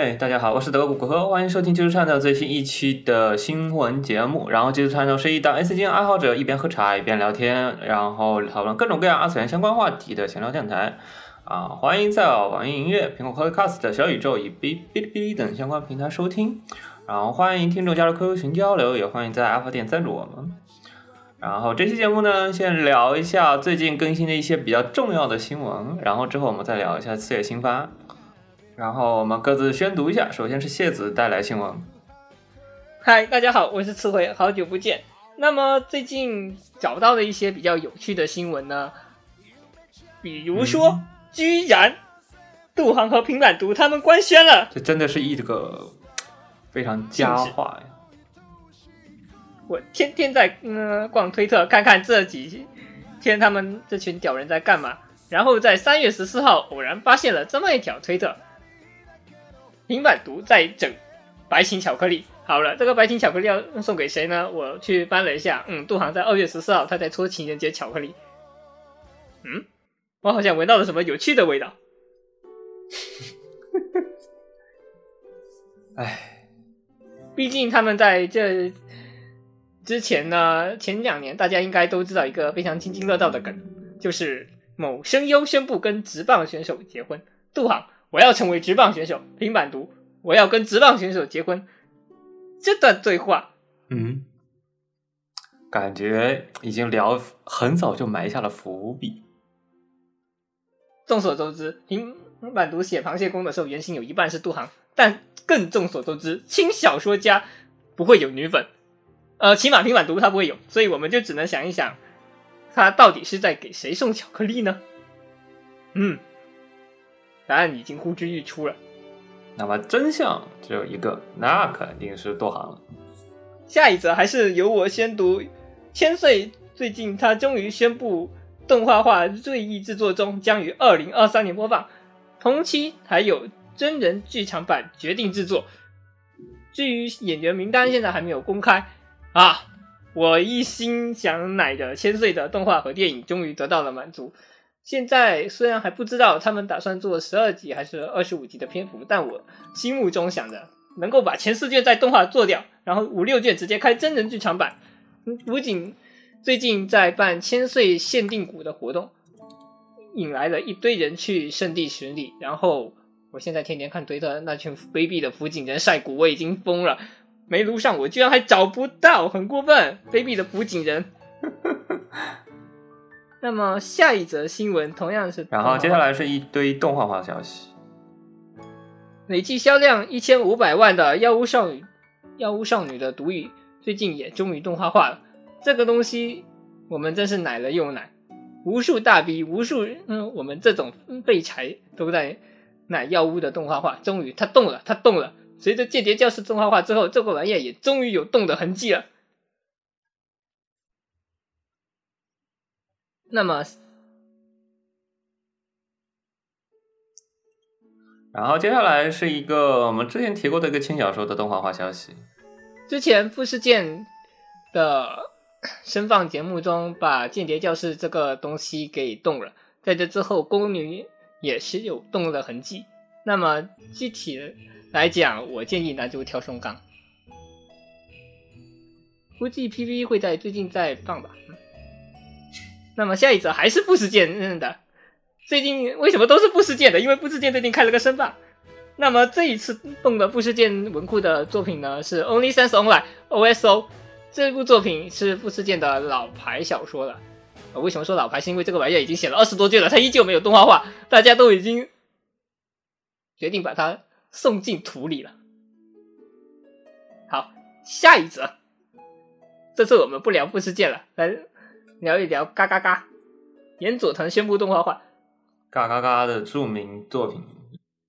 哎，大家好，我是德国骨科，欢迎收听技术串的最新一期的新闻节目。然后技术串的是一档 A C G 爱好者一边喝茶一边聊天，然后讨论各种各样二次元相关话题的闲聊电台。啊，欢迎在网易音乐、苹果 Podcast、小宇宙以及哔哩哔哩等相关平台收听。然后欢迎听众加入 QQ 群交流，也欢迎在阿发店赞助我们。然后这期节目呢，先聊一下最近更新的一些比较重要的新闻，然后之后我们再聊一下四月新番。然后我们各自宣读一下，首先是谢子带来新闻。嗨，大家好，我是刺猬，好久不见。那么最近找到的一些比较有趣的新闻呢，比如说，居然杜航和平板读他们官宣了。这真的是一个非常佳话呀！我天天在嗯、呃逛推特，看看这几天他们这群屌人在干嘛。然后在三月十四号偶然发现了这么一条推特，平板读在整白情巧克力。好了，这个白情巧克力要送给谁呢？我去翻了一下，嗯，杜航在二月十四号他在搓情人节巧克力。嗯，我好像闻到了什么有趣的味道。唉，毕竟他们在这之前呢，前两年大家应该都知道一个非常津津乐道的梗，就是某声优宣布跟直棒选手结婚。杜航，我要成为职棒选手；平板读，我要跟职棒选手结婚。这段对话，嗯，感觉已经聊很早就埋下了伏笔。众所周知，平板读写《螃蟹功》的时候，原型有一半是杜航，但更众所周知，轻小说家不会有女粉，呃，起码平板读他不会有，所以我们就只能想一想，他到底是在给谁送巧克力呢？嗯，答案已经呼之欲出了。那么真相只有一个，那肯定是多行了。下一则还是由我先读。千岁最近他终于宣布，动画化《锐意》制作中将于二零二三年播放，同期还有真人剧场版决定制作。至于演员名单，现在还没有公开啊。我一心想奶的千岁的动画和电影终于得到了满足。现在虽然还不知道他们打算做十二集还是二十五集的篇幅，但我心目中想着能够把前四卷在动画做掉，然后五六卷直接开真人剧场版。武警最近在办千岁限定股的活动，引来了一堆人去圣地巡礼。然后我现在天天看推特，那群卑鄙的辅警人晒股，我已经疯了。没录上，我居然还找不到，很过分！卑鄙的辅警人。呵呵呵那么下一则新闻同样是，然后接下来是一堆动画化消息。累计销量一千五百万的《药物少女》《药物少女的毒语》最近也终于动画化了。这个东西我们真是奶了又奶，无数大 V，无数嗯，我们这种废柴都在奶药物的动画化。终于它动了，它动了。随着《间谍教室》动画化之后，这个玩意儿也终于有动的痕迹了。那么然后接下来是一个我们之前提过的一个轻小说的动画化消息。之前富士健的声放节目中，把《间谍教室》这个东西给动了，在这之后，宫女也是有动的痕迹。那么具体来讲，我建议那就跳松冈，估计 PV 会在最近再放吧。嗯那么下一则还是富士健的，最近为什么都是富士健的？因为富士健最近开了个声放。那么这一次动的富士健文库的作品呢，是 Only Sense Online OSO。这部作品是富士健的老牌小说了。为什么说老牌？是因为这个玩意儿已经写了二十多卷了，它依旧没有动画化，大家都已经决定把它送进土里了。好，下一则，这次我们不聊富士健了，来聊一聊嘎嘎嘎。岩佐藤宣布动画化，嘎嘎嘎的著名作品。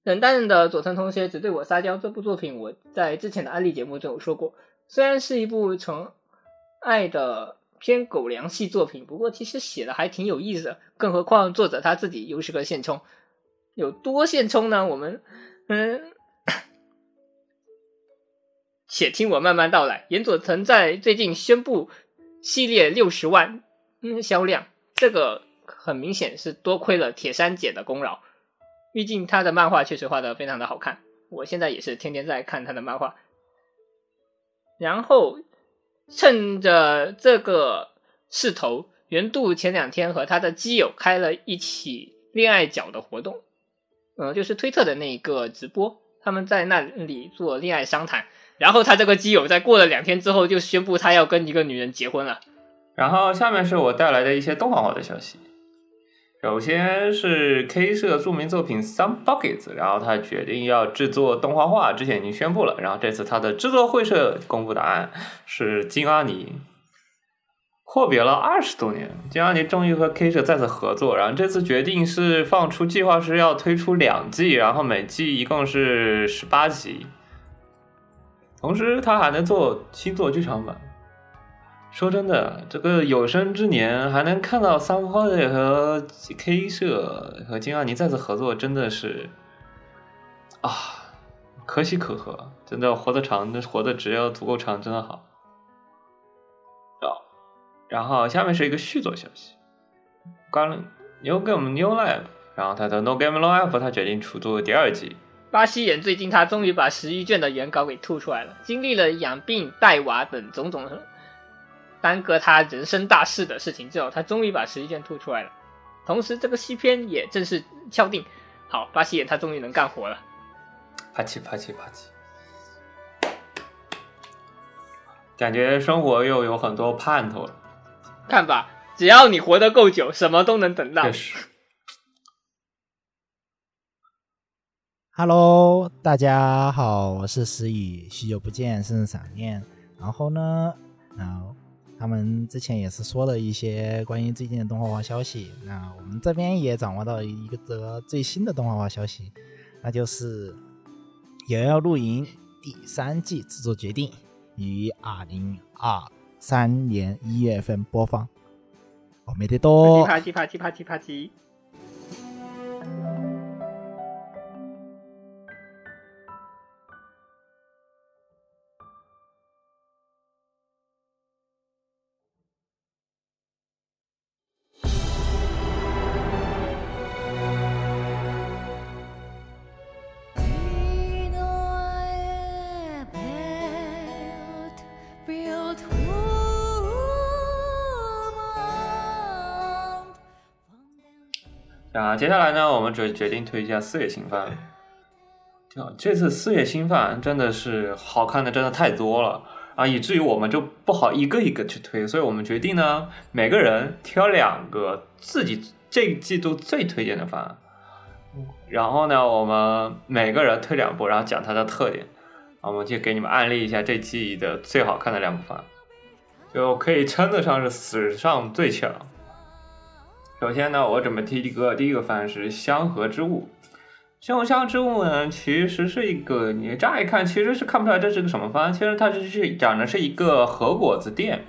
冷淡的佐藤同学只对我撒娇这部作品，我在之前的安利节目中有说过，虽然是一部纯爱的偏狗粮系作品，不过其实写的还挺有意思的。更何况作者他自己又是个现充，有多现充呢？我们嗯，且听我慢慢道来。岩佐藤在最近宣布系列六十万嗯销量，这个很明显是多亏了铁山姐的功劳。毕竟她的漫画确实画的非常的好看，我现在也是天天在看她的漫画。然后趁着这个势头，原度前两天和他的基友开了一起恋爱角的活动，呃，就是推特的那一个直播，他们在那里做恋爱商谈。然后他这个基友在过了两天之后就宣布他要跟一个女人结婚了。然后下面是我带来的一些动画化的消息。首先是 K 社著名作品《Some Buckets》，然后他决定要制作动画化，之前已经宣布了。然后这次他的制作会社公布答案是金阿尼。阔别了二十多年，金阿尼终于和 K 社再次合作。然后这次决定是放出计划是要推出两季，然后每季一共是十八集。同时，他还能做新作剧场版。说真的，这个有生之年还能看到三花的和 K 社和金阿尼再次合作，真的是啊，可喜可贺！真的活得长，活得只要足够长，真的好。然后下面是一个续作消息，刚 New Game New Life，然后他的 No Game No Life，他决定出作第二季。巴西人最近他终于把十一卷的原稿给吐出来了，经历了养病、带娃等种种。耽搁他人生大事的事情之后，他终于把十一卷吐出来了。同时，这个西片也正式敲定。好，巴西眼他终于能干活了。啪叽啪叽啪叽，感觉生活又有很多盼头了。看吧，只要你活得够久，什么都能等到。确实。Hello，大家好，我是石宇，许久不见，甚是想念。然后呢，啊，他们之前也是说了一些关于最近的动画化消息，那我们这边也掌握到一个则最新的动画化消息，那就是《也要露营》第三季制作决定于二零二三年一月份播放。哦，没得多。啪叽啪叽啪叽啪叽。接下来呢，我们决决定推一下四月新番。就这次四月新番真的是好看的，真的太多了。啊，以至于我们就不好一个一个去推，所以我们决定呢，每个人挑两个自己这季度最推荐的番，然后呢，我们每个人推两部，然后讲它的特点，我们就给你们案例一下这季的最好看的两部番，就可以称得上是史上最强。首先呢，我准备提一个第一个方案是《香河之物》。《香香之物》呢，其实是一个你乍一看其实是看不出来这是个什么方案，其实它就是讲的是一个和果子店。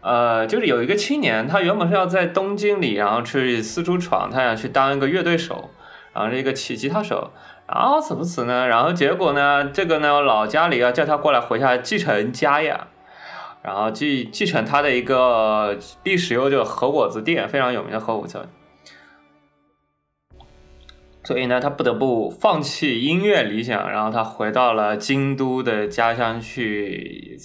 呃，就是有一个青年，他原本是要在东京里，然后去四处闯，他想去当一个乐队手，然后是一个吉吉他手。然后怎么死呢？然后结果呢，这个呢老家里要叫他过来回家继承家业。然后继继承他的一个历史悠久的和果子店，非常有名的和果子，所以呢，他不得不放弃音乐理想，然后他回到了京都的家乡去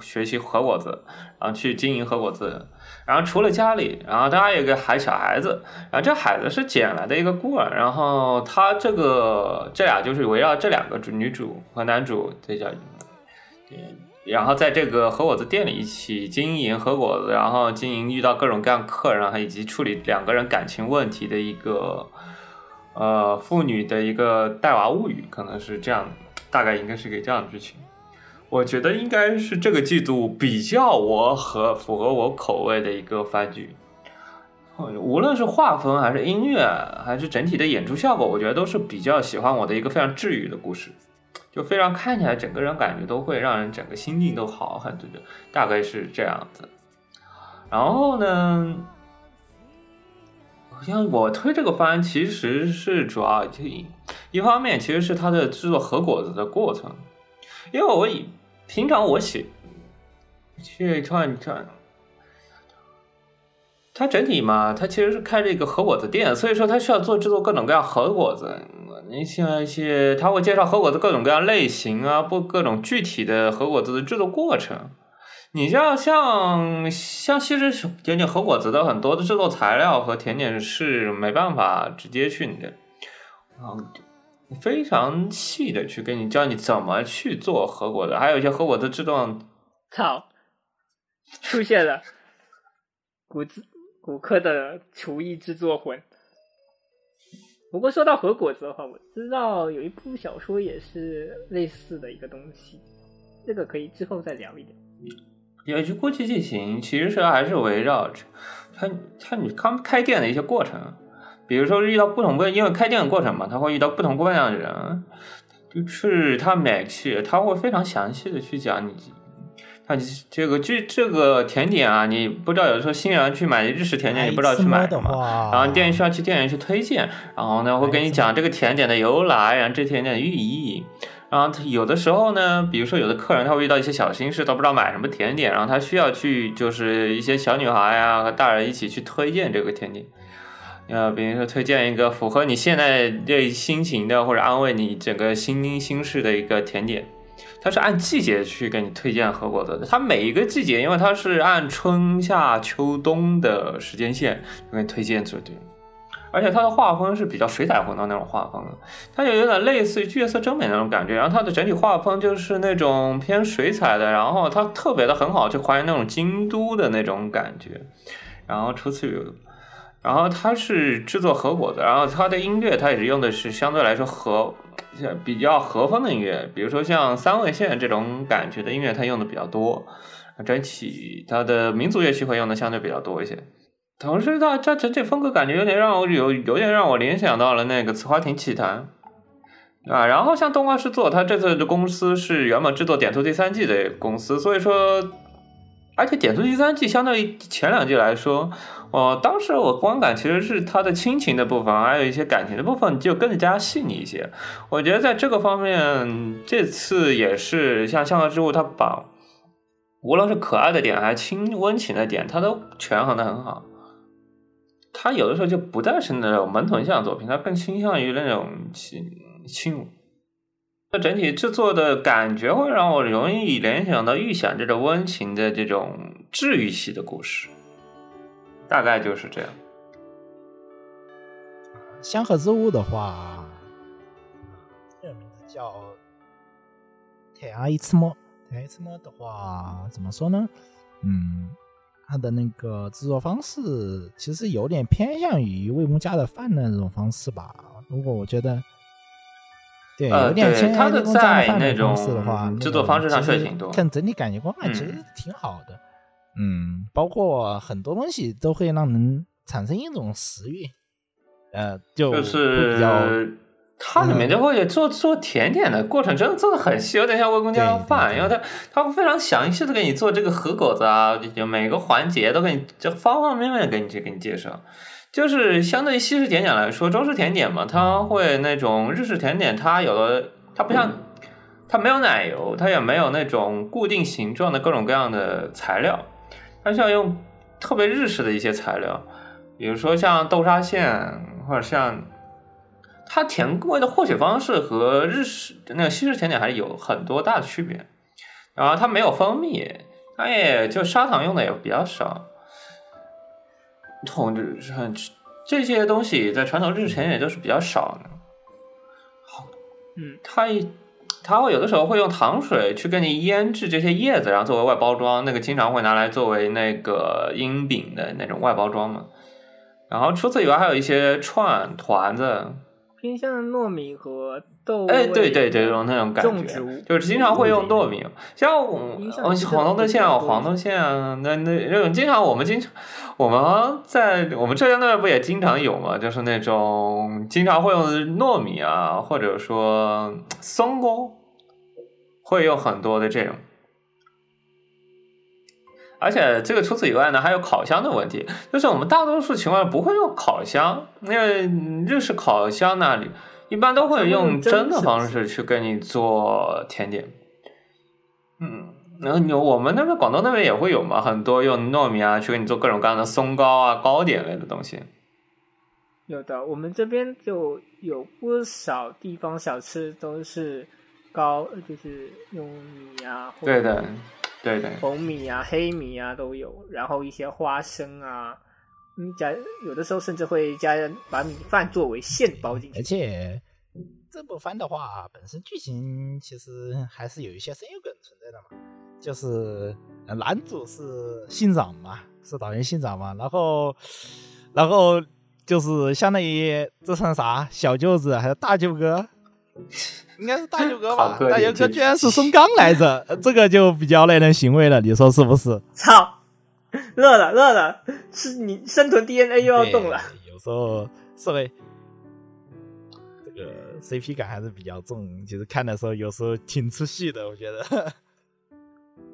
学习和果子，然后去经营和果子。然后除了家里，然后他还有个孩小孩子，然后这孩子是捡来的一个孤儿，然后他这个这俩就是围绕这两个主女主和男主这叫。然后在这个和果子店里一起经营和果子，然后经营遇到各种各样客人，以及处理两个人感情问题的一个呃妇女的一个带娃物语，可能是这样，大概应该是个这样的剧情。我觉得应该是这个季度比较我和符合我口味的一个番剧，无论是画风还是音乐还是整体的演出效果，我觉得都是比较喜欢我的一个非常治愈的故事。就非常看起来整个人感觉都会让人整个心境都好很多，就大概是这样子。然后呢，好像我推这个番其实是主要就一一方面其实是它的制作核果子的过程，因为我以平常我写去串串。它整体嘛，它其实是开这个核果子店，所以说它需要做制作各种各样核果子。你像一些，他会介绍核果子各种各样类型啊，不各种具体的核果子的制作过程。你像像像其实点点核果子的很多的制作材料和甜点是没办法直接去的，啊，非常细的去跟你教你怎么去做核果子，还有一些核果子制作。操，出现了，谷子。骨科的厨艺制作魂。不过说到核果子的话，我知道有一部小说也是类似的一个东西，这个可以之后再聊一点。有句过去剧情其实是还是围绕着他他你刚开店的一些过程，比如说遇到不同的，因为开店的过程嘛，他会遇到不同各样的人，就是他每去他会非常详细的去讲你。啊，这个这这个甜点啊，你不知道有的时候新人去买日式甜点，你不知道去买什么，然后店员需要去店员去推荐，然后呢会跟你讲这个甜点的由来，然后这甜点的寓意，然后有的时候呢，比如说有的客人他会遇到一些小心事，都不知道买什么甜点，然后他需要去就是一些小女孩呀和大人一起去推荐这个甜点，呃，比如说推荐一个符合你现在这心情的或者安慰你整个心心事的一个甜点。它是按季节去给你推荐核果子的，它每一个季节，因为它是按春夏秋冬的时间线给你推荐出对，而且它的画风是比较水彩风的那种画风，它就有点类似于月色真美那种感觉，然后它的整体画风就是那种偏水彩的，然后它特别的很好，去还原那种京都的那种感觉，然后除此以外。然后它是制作和果子，然后它的音乐它也是用的是相对来说和比较和风的音乐，比如说像三味线这种感觉的音乐，它用的比较多。整体它的民族乐器会用的相对比较多一些。同时，它它整体风格感觉有点让我有有点让我联想到了那个《瓷花亭奇谭》啊。然后像动画制作，它这次的公司是原本制作《点图》第三季的公司，所以说，而且《点图》第三季相对于前两季来说。哦，当时我观感其实是他的亲情的部分，还有一些感情的部分就更加细腻一些。我觉得在这个方面，这次也是像《相克之物》，它把无论是可爱的点还是亲温情的点，它都权衡的很好。它有的时候就不再是那种门童向作品，它更倾向于那种亲亲。那整体制作的感觉会让我容易联想到预想这种温情的这种治愈系的故事。大概就是这样。香河之物的话，这个名字叫太阳一次摸。太阳一次摸的话，怎么说呢？嗯，它的那个制作方式其实有点偏向于魏木家的饭的那种方式吧。如果我觉得，对，有点偏向魏木家的饭的方式的话，制作方式上确实挺多，但整体感觉观感其实挺好的。嗯，包括很多东西都会让人产生一种食欲，呃，就是它里面就会做做甜点的过程，真的做的很细，有点像魏公家的饭，因为它它会非常详细的给你做这个和果子啊，就每个环节都给你就方方面面给你去给你介绍。就是相对于西式甜点来说，中式甜点嘛，它会那种日式甜点，它有的它不像它没有奶油，它也没有那种固定形状的各种各样的材料。它需要用特别日式的一些材料，比如说像豆沙馅，或者像它甜味的获取方式和日式那个西式甜点还是有很多大的区别。然后它没有蜂蜜，它也就砂糖用的也比较少。统治很这些东西在传统日式甜点都是比较少的。好，嗯，它一。他会有的时候会用糖水去给你腌制这些叶子，然后作为外包装，那个经常会拿来作为那个阴饼的那种外包装嘛。然后除此以外，还有一些串团子，偏向糯米和豆。哎，对对对，有那种感觉，就是经常会用糯米，像我黄豆馅啊，黄豆馅啊，那那那种经常我们经常我们在我们浙江那边不也经常有嘛，就是那种经常会用糯米啊，或者说松糕。会有很多的这种。而且这个除此以外呢，还有烤箱的问题，就是我们大多数情况下不会用烤箱，因为日式烤箱那里一般都会用蒸的方式去给你做甜点。嗯，然后有我们那边广东那边也会有嘛，很多用糯米啊去给你做各种各样的松糕啊、糕点类的东西。有的，我们这边就有不少地方小吃都是糕，呃就是用米啊，对的，对的。红米啊、黑米啊都有，然后一些花生啊，嗯，加有的时候甚至会加把米饭作为馅包进去而。且这部番的话，本身剧情其实还是有一些声优梗存在的嘛，就是呃男主是信长嘛，是岛原信长嘛，然后然后就是相当于这算啥小舅子还是大舅哥？应该是大舅哥吧大舅哥居然是松冈来着，呃这个就比较耐人寻味了，你说是不是？操，热了热了，是你生存 DNA 又要动了。有时候是会这个 CP 感还是比较重，其实看的时候有时候挺出戏的，我觉得。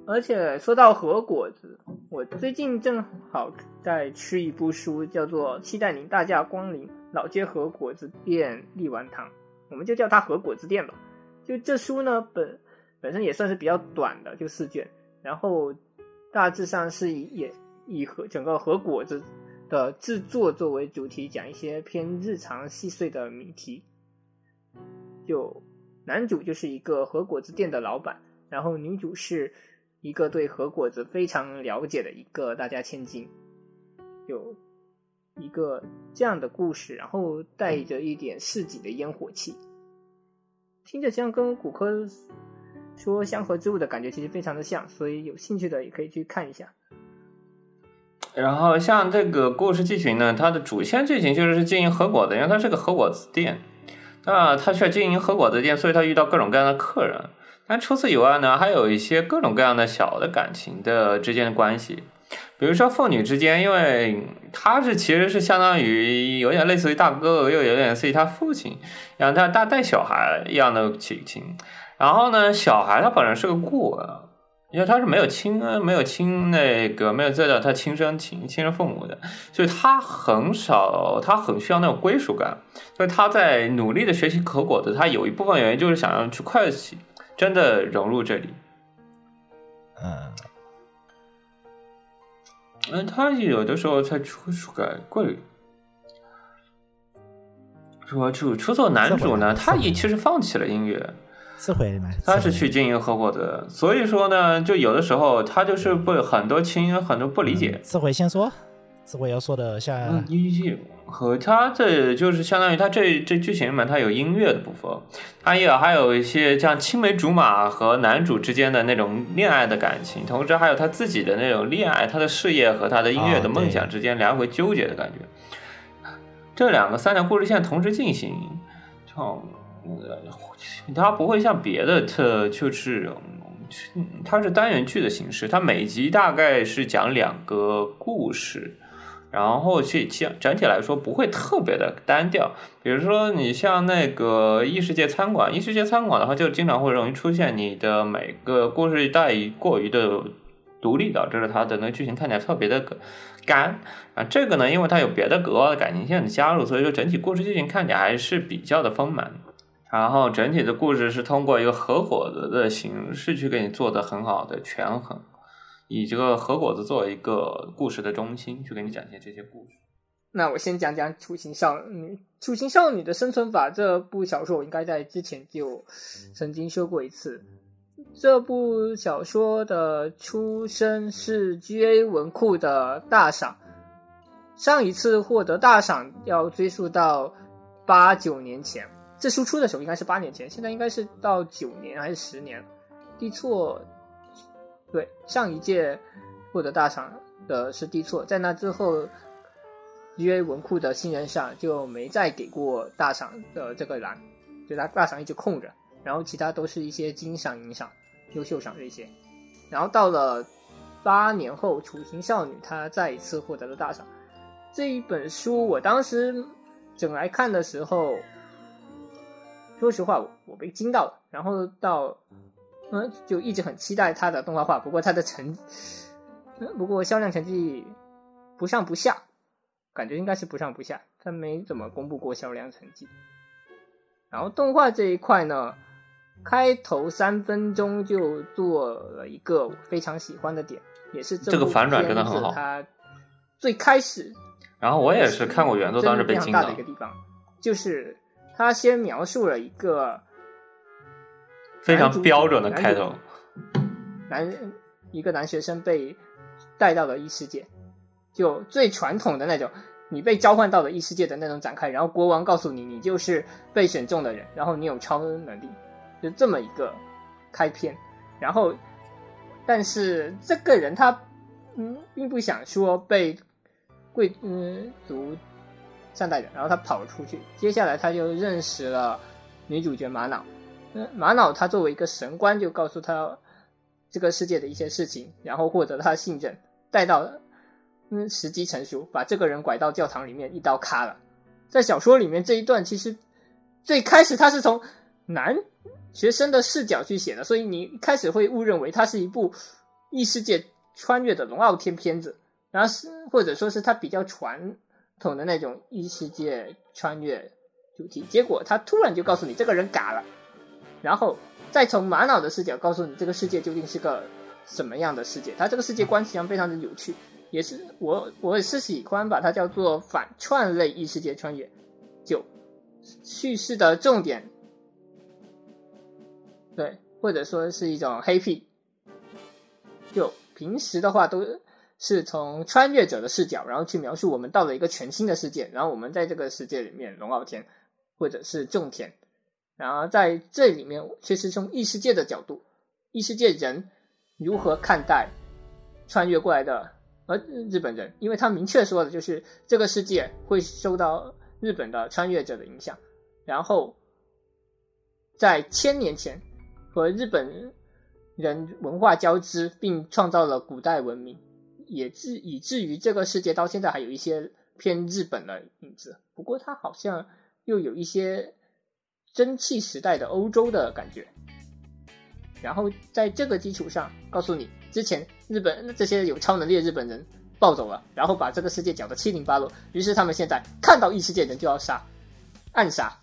而且说到和果子，我最近正好在吃一部书，叫做《期待您大驾光临老街和果子店立丸堂》，我们就叫它和果子店吧。就这书呢，本本身也算是比较短的，就四卷，然后大致上是以也以和整个和果子的制作作为主题，讲一些偏日常细碎的谜题。就男主就是一个和果子店的老板，然后女主是一个对和果子非常了解的一个大家千金，有一个这样的故事，然后带着一点市井的烟火气，听着像跟骨科说香河之物的感觉其实非常的像，所以有兴趣的也可以去看一下。然后像这个故事剧情呢，它的主线剧情就是经营和果子，因为它是个和果子店，那他需要经营和果子店，所以他遇到各种各样的客人。但除此以外呢，还有一些各种各样的小的感情的之间的关系，比如说父女之间，因为他是其实是相当于有点类似于大哥哥，又有点类似于他父亲，然后他大带小孩一样的亲情。然后呢，小孩他本人是个孤儿，因为他是没有亲没有亲那个没有见到他亲生亲亲生父母的，所以他很少，他很需要那种归属感。所以他在努力的学习可果子，他有一部分原因就是想要去快起，真的融入这里。嗯，嗯，他有的时候才出出改贵。说就出错男主呢，他也其实放弃了音乐，是会买。他是去经营合伙的，所以说呢，就有的时候他就是不很多亲很多不理解。智慧先说，智慧要说的像嗯，一和他这就是相当于他这这剧情里面他有音乐的部分，他也还有一些像青梅竹马和男主之间的那种恋爱的感情，同时还有他自己的那种恋爱，他的事业和他的音乐的哦梦想之间来回纠结的感觉。这两个三条故事线同时进行，就呃，它不会像别的特就是。它是单元剧的形式，它每集大概是讲两个故事，然后去讲整体来说不会特别的单调。比如说你像那个异世界餐馆，异世界餐馆的话，就经常会容易出现你的每个故事带过于的独立，导致了它的那个剧情看起来特别的干啊。这个呢，因为它有别的格外的感情线的加入，所以说整体故事剧情看起来还是比较的丰满。然后整体的故事是通过一个合伙子的形式去给你做的很好的权衡，以这个合伙子作为一个故事的中心，去给你展现这些故事。那我先讲讲《雏形少女》。《雏形少女的生存法》这部小说，我应该在之前就曾经说过一次。这部小说的出身是 GA 文库的大赏，上一次获得大赏要追溯到八九年前。这书出的时候应该是八年前，现在应该是到九年还是十年？地错，对，上一届获得大赏的是地错，在那之后，GA 文库的新人赏就没再给过大赏的这个栏，就他大赏一直空着，然后其他都是一些金赏、银赏、优秀赏这些。然后到了八年后，《雏形少女》她再一次获得了大赏。这一本书我当时整来看的时候，说实话我我被惊到了。然后到嗯，就一直很期待它的动画化。不过它的成，嗯，不过销量成绩不上不下，感觉应该是不上不下，它没怎么公布过销量成绩。然后动画这一块呢，开头三分钟就做了一个我非常喜欢的点，也是这个部反转真的很好它最开始然后我也是看过原作，当时被惊到的一。个地方，就是他先描述了一个非常标准的开头。男一个男学生被带到了异世界，就最传统的那种，你被召唤到了异世界的那种展开，然后国王告诉你你就是被选中的人，然后你有超能力，就这么一个开篇。然后，但是这个人他嗯并不想说被贵嗯族善待的，然后他跑了出去。接下来他就认识了女主角玛瑙。嗯，玛瑙他作为一个神官，就告诉他这个世界的一些事情，然后获得他的信任，带到嗯时机成熟，把这个人拐到教堂里面，一刀咔了。在小说里面这一段其实最开始他是从男学生的视角去写的，所以你一开始会误认为它是一部异世界穿越的龙傲天片子，然后是或者说是它比较传统的那种异世界穿越主题，结果他突然就告诉你这个人嘎了，然后再从玛瑙的视角告诉你这个世界究竟是个什么样的世界，它这个世界观实际上非常的有趣，也是我我也是喜欢把它叫做反串类异世界穿越，就叙事的重点，对，或者说是一种黑屁，就平时的话都是从穿越者的视角，然后去描述我们到了一个全新的世界，然后我们在这个世界里面龙傲天或者是种田，然后在这里面却是从异世界的角度，异世界人如何看待穿越过来的呃日本人，因为他明确说的就是这个世界会受到日本的穿越者的影响，然后在千年前和日本人文化交织，并创造了古代文明，也至以至于这个世界到现在还有一些偏日本的影子。不过它好像又有一些蒸汽时代的欧洲的感觉。然后在这个基础上，告诉你之前日本这些有超能力的日本人暴走了，然后把这个世界搅得七零八落，于是他们现在看到异世界人就要杀，暗杀。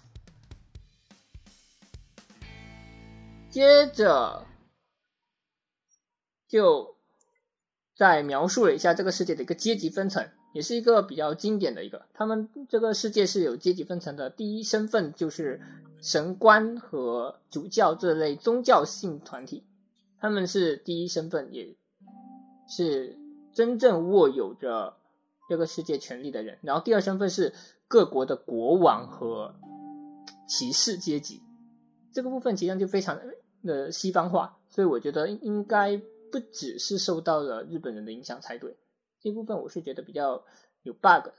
接着就在描述了一下这个世界的一个阶级分层，也是一个比较经典的一个。他们这个世界是有阶级分层的，第一身份就是神官和主教这类宗教性团体，他们是第一身份，也是真正握有着这个世界权力的人。然后第二身份是各国的国王和骑士阶级，这个部分其实就非常的西方化，所以我觉得应该不只是受到了日本人的影响才对。这部分我是觉得比较有 bug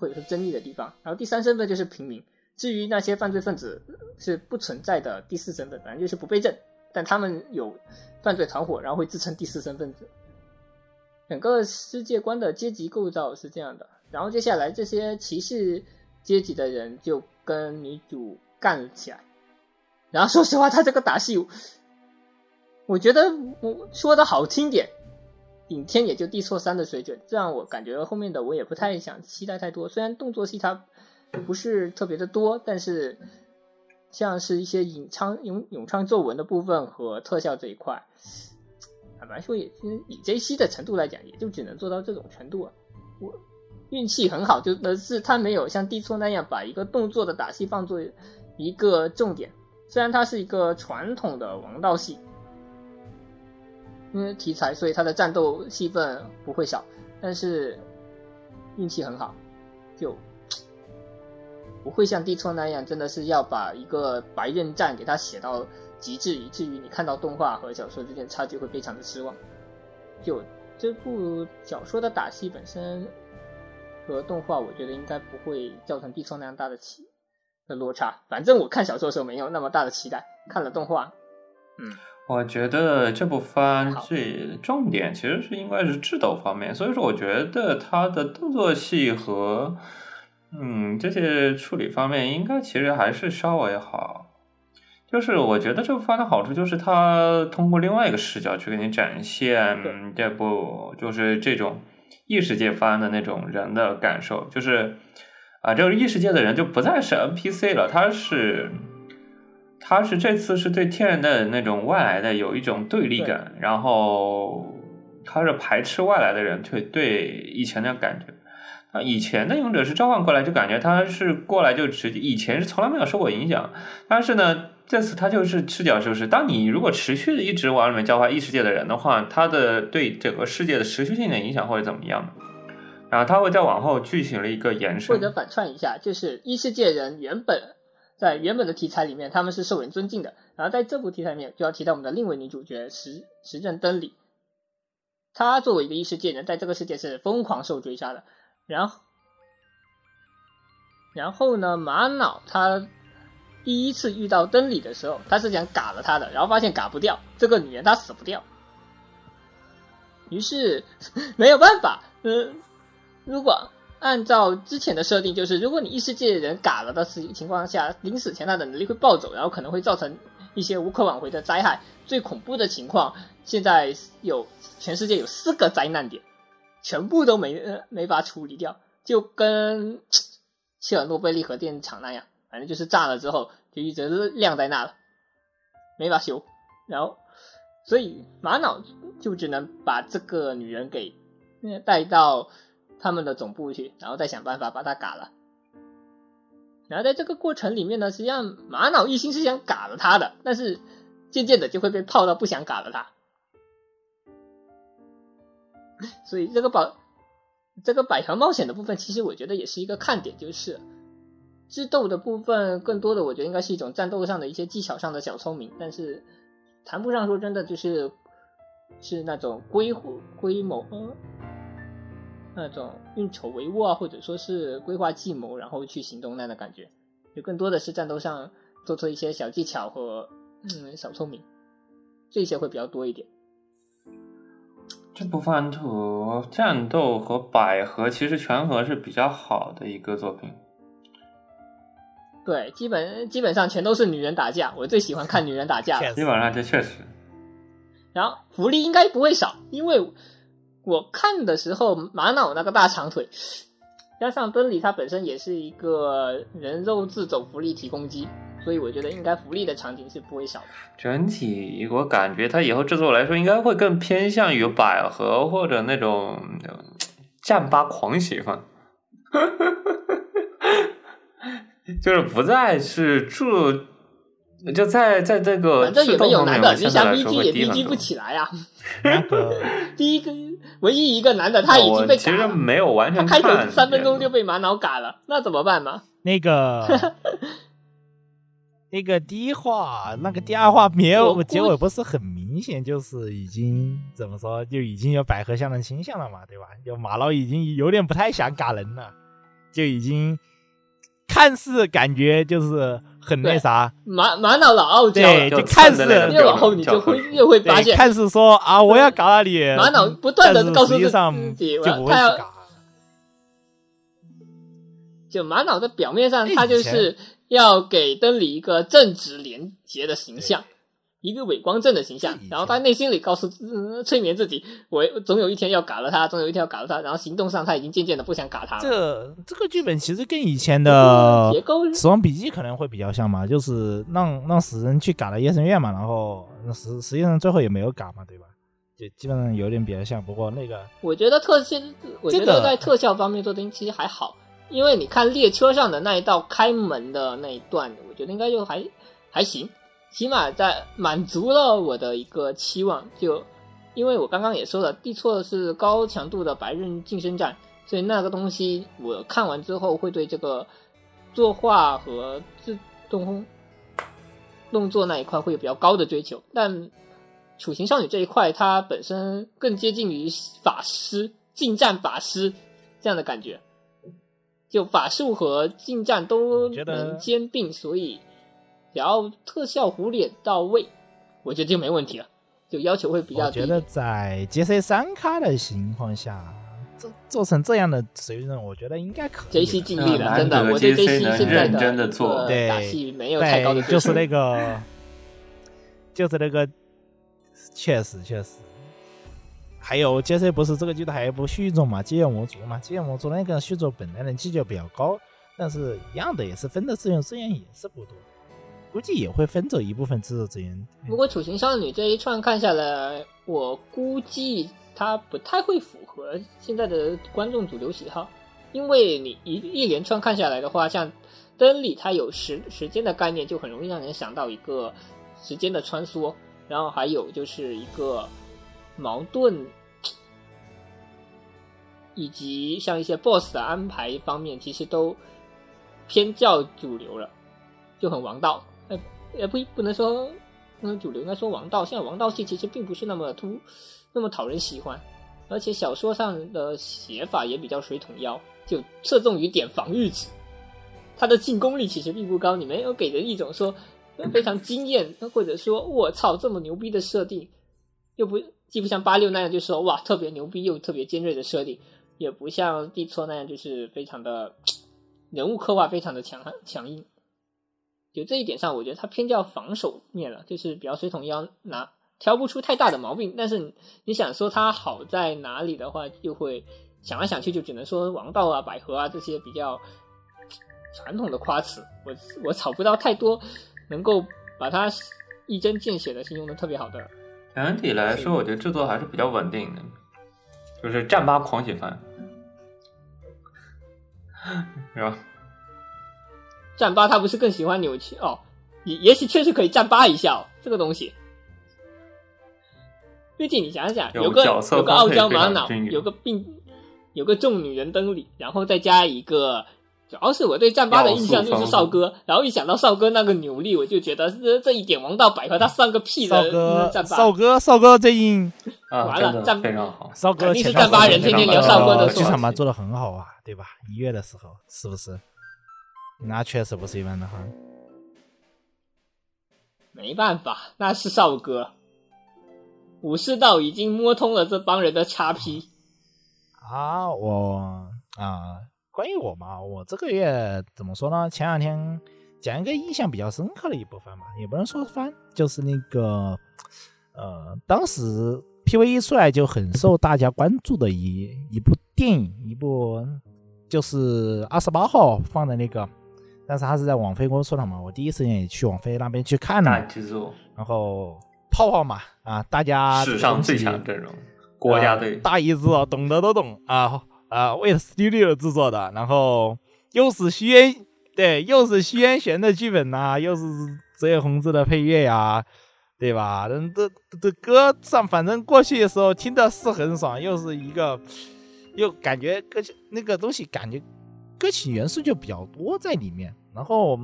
或者是争议的地方。然后第三身份就是平民，至于那些犯罪分子是不存在的第四身份，反正就是不被认，但他们有犯罪团伙，然后会自称第四身份。整个世界观的阶级构造是这样的。然后接下来这些骑士阶级的人就跟女主干了起来。然后说实话，他这个打戏，我觉得我说的好听点，顶天也就地错三的水准，这样我感觉后面的我也不太想期待太多。虽然动作戏它不是特别的多，但是像是一些咏唱咏咏唱作文的部分和特效这一块，坦白说也是以 J C 的程度来讲，也就只能做到这种程度啊。我运气很好，就的是他没有像地错那样把一个动作的打戏放作一个重点。虽然它是一个传统的王道系，因为题材，所以它的战斗戏份不会少，但是运气很好，就不会像地错那样，真的是要把一个白刃战给它写到极致，以至于你看到动画和小说之间差距会非常的失望。就这部小说的打戏本身和动画，我觉得应该不会造成地错那样大的起的落差，反正我看小说的时候没有那么大的期待，看了动画，嗯，我觉得这部番最重点其实是应该是智斗方面，所以说我觉得它的动作戏和嗯这些处理方面应该其实还是稍微好。就是我觉得这部番的好处就是它通过另外一个视角去给你展现对这部就是这种异世界番的那种人的感受，就是啊，这个异世界的人就不再是 NPC 了，他是他是这次是对天然的那种外来的有一种对立感，然后他是排斥外来的人，对对以前的感觉。啊，以前的勇者是召唤过来，就感觉他是过来就直接，以前是从来没有受过影响，但是呢，这次他就是视角就是，当你如果持续的一直往里面召唤异世界的人的话，他的对整个世界的持续性的影响会怎么样？然后他会再往后进行了一个延伸，或者反串一下，就是异世界人原本在原本的题材里面他们是受人尊敬的，然后在这部题材里面就要提到我们的另一位女主角石石正灯里，她作为一个异世界人，在这个世界是疯狂受追杀的。然后，然后呢，玛瑙她第一次遇到灯里的时候，她是想嘎了他的，然后发现嘎不掉，这个女人她死不掉，于是 没有办法，嗯、如果按照之前的设定，就是如果你异世界的人嘎了的情情况下，临死前他的能力会暴走，然后可能会造成一些无可挽回的灾害。最恐怖的情况，现在有全世界有四个灾难点，全部都没呃没法处理掉，就跟切尔诺贝利核电厂那样，反正就是炸了之后就一直晾在那了，没法修。然后，所以玛瑙就只能把这个女人给带到他们的总部去，然后再想办法把她嘎了。然后在这个过程里面呢，实际上玛瑙一心是想嘎了他的，但是渐渐的就会被泡到不想嘎了他。所以这个宝这个百团冒险的部分，其实我觉得也是一个看点，就是智斗的部分，更多的我觉得应该是一种战斗上的一些技巧上的小聪明，但是谈不上说真的就是是那种规规谋，呃那种运筹帷幄啊，或者说是规划计谋，然后去行动那样的感觉，就更多的是战斗上做出一些小技巧和嗯小聪明，这些会比较多一点。这部番图战斗和百合其实全合是比较好的一个作品。对，基本基本上全都是女人打架，我最喜欢看女人打架基本上这确实，然后福利应该不会少，因为我看的时候玛瑙那个大长腿，加上敦里他本身也是一个人肉自走福利提供机，所以我觉得应该福利的场景是不会少的。整体我感觉它以后制作来说，应该会更偏向于百合或者那种呃战八狂喜番，就是不再是注，就在在这个反正也没有男的，你想相对来说 BG 也会低很 BG 不。起来啊。那个 第一个唯一一个男的他已经被我其实，没有完全他开看头三分钟就被玛瑙嘎了，那怎么办嘛？那个 那个第一话，那个第二话没有结尾不是很明显，就是已经怎么说，就已经有百合香的倾向了嘛，对吧？就马老已经有点不太想嘎人了，就已经看似感觉就是很那啥，玛玛瑙老傲娇就看似就越往后你就会越会发，现，看似说啊，我要搞到你，玛瑙不断的告诉自己我就要他要。就玛瑙的表面上，哎他就是要给灯里一个正直廉洁的形象，一个伪光正的形象。然后他内心里告诉、嗯、催眠自己，我总有一天要嘎了他，总有一天要嘎了他。然后行动上他已经渐渐的不想嘎他了。这这个剧本其实跟以前的结构《死亡笔记》可能会比较像嘛，就是让让死人去嘎了夜神月嘛，然后那实实际上最后也没有嘎嘛，对吧？就基本上有点比较像，不过那个我觉得特效，我觉这个得在特效方面做的其实还好，因为你看列车上的那一道开门的那一段，我觉得应该就还还行，起码在满足了我的一个期望。就因为我刚刚也说了，地错是高强度的白刃近身战，所以那个东西我看完之后会对这个作画和自动动作那一块会有比较高的追求，但处刑少女这一块，它本身更接近于法师近战法师这样的感觉，就法术和近战都能兼并，所以只要特效糊脸到位，我觉得就没问题了，就要求会比较低我觉。得在 JC 三咖的情况下，做做成这样的水准，我觉得应该可以。J C 尽力了，真的，我对 J JC C 能现在认真的做呃对打戏没有太高的，就是追求那个 就是那个，确实确实。还有杰森不是这个剧的还有一部续作嘛，《基业魔族》嘛，《基业魔族》那个续作本来人气就比较高，但是一样的也是分的资源资源也是不多，估计也会分走一部分制作资源。不过《楚行少女》这一串看下来，我估计它不太会符合现在的观众主流喜好，因为你一一连串看下来的话，像灯里它有时时间的概念，就很容易让人想到一个时间的穿梭，然后还有就是一个矛盾，以及像一些 BOSS 的安排方面，其实都偏较主流了，就很王道。也不不能说嗯主流，应该说王道。现在王道系其实并不是那么突那么讨人喜欢，而且小说上的写法也比较水桶腰，就侧重于点防御值。它的进攻力其实并不高，你没有给人一种说非常惊艳，或者说我操这么牛逼的设定，又不既不像八六那样就说哇特别牛逼又特别尖锐的设定，也不像地错那样就是非常的 人物刻画非常的强悍强硬。就这一点上，我觉得它偏较防守面了，就是比较水桶腰，拿挑不出太大的毛病。但是你想说它好在哪里的话，就会想来想去就只能说王道啊、百合啊这些比较。传统的夸词，我我找不到太多能够把它一针见血的形容的特别好的。整体来说，我觉得制作还是比较稳定的，就是战八狂喜番，是吧？战八他不是更喜欢扭曲哦？也也许确实可以战八一下哦，这个东西。毕竟你想想，有个有个傲娇玛瑙，有个病，有个众女人灯里，然后再加一个。主要是我对战八的印象就是少哥，然后一想到少哥那个扭力，我就觉得这这一点王道百合他算个屁的战八。少哥，少哥最近完了，战非常好。少哥肯定是战八人，天天聊少哥的剧场版做的很好啊，对吧？一月的时候是不是？那确实不是一般的好。没办法，那是少哥。武士道已经摸通了这帮人的叉 P。啊，我啊。关于我嘛，我这个月怎么说呢？前两天讲一个印象比较深刻的一部分吧，也不能说番，就是那个呃，当时 PV 出来就很受大家关注的一一部电影，一部就是二十八号放的那个，但是他是在网飞公司的嘛，我第一时间也去网飞那边去看了。然后泡泡嘛，啊，大家史上最强阵容，国家队大制作懂得都懂啊。啊，为了 Studio 制作的，然后又是徐渊，对，又是徐渊玄的剧本呐，又是泽野弘之的配乐呀，对吧？人这这歌上，反正过去的时候听的是很爽，又是一个，又感觉歌曲那个东西，感觉歌曲元素就比较多在里面。然后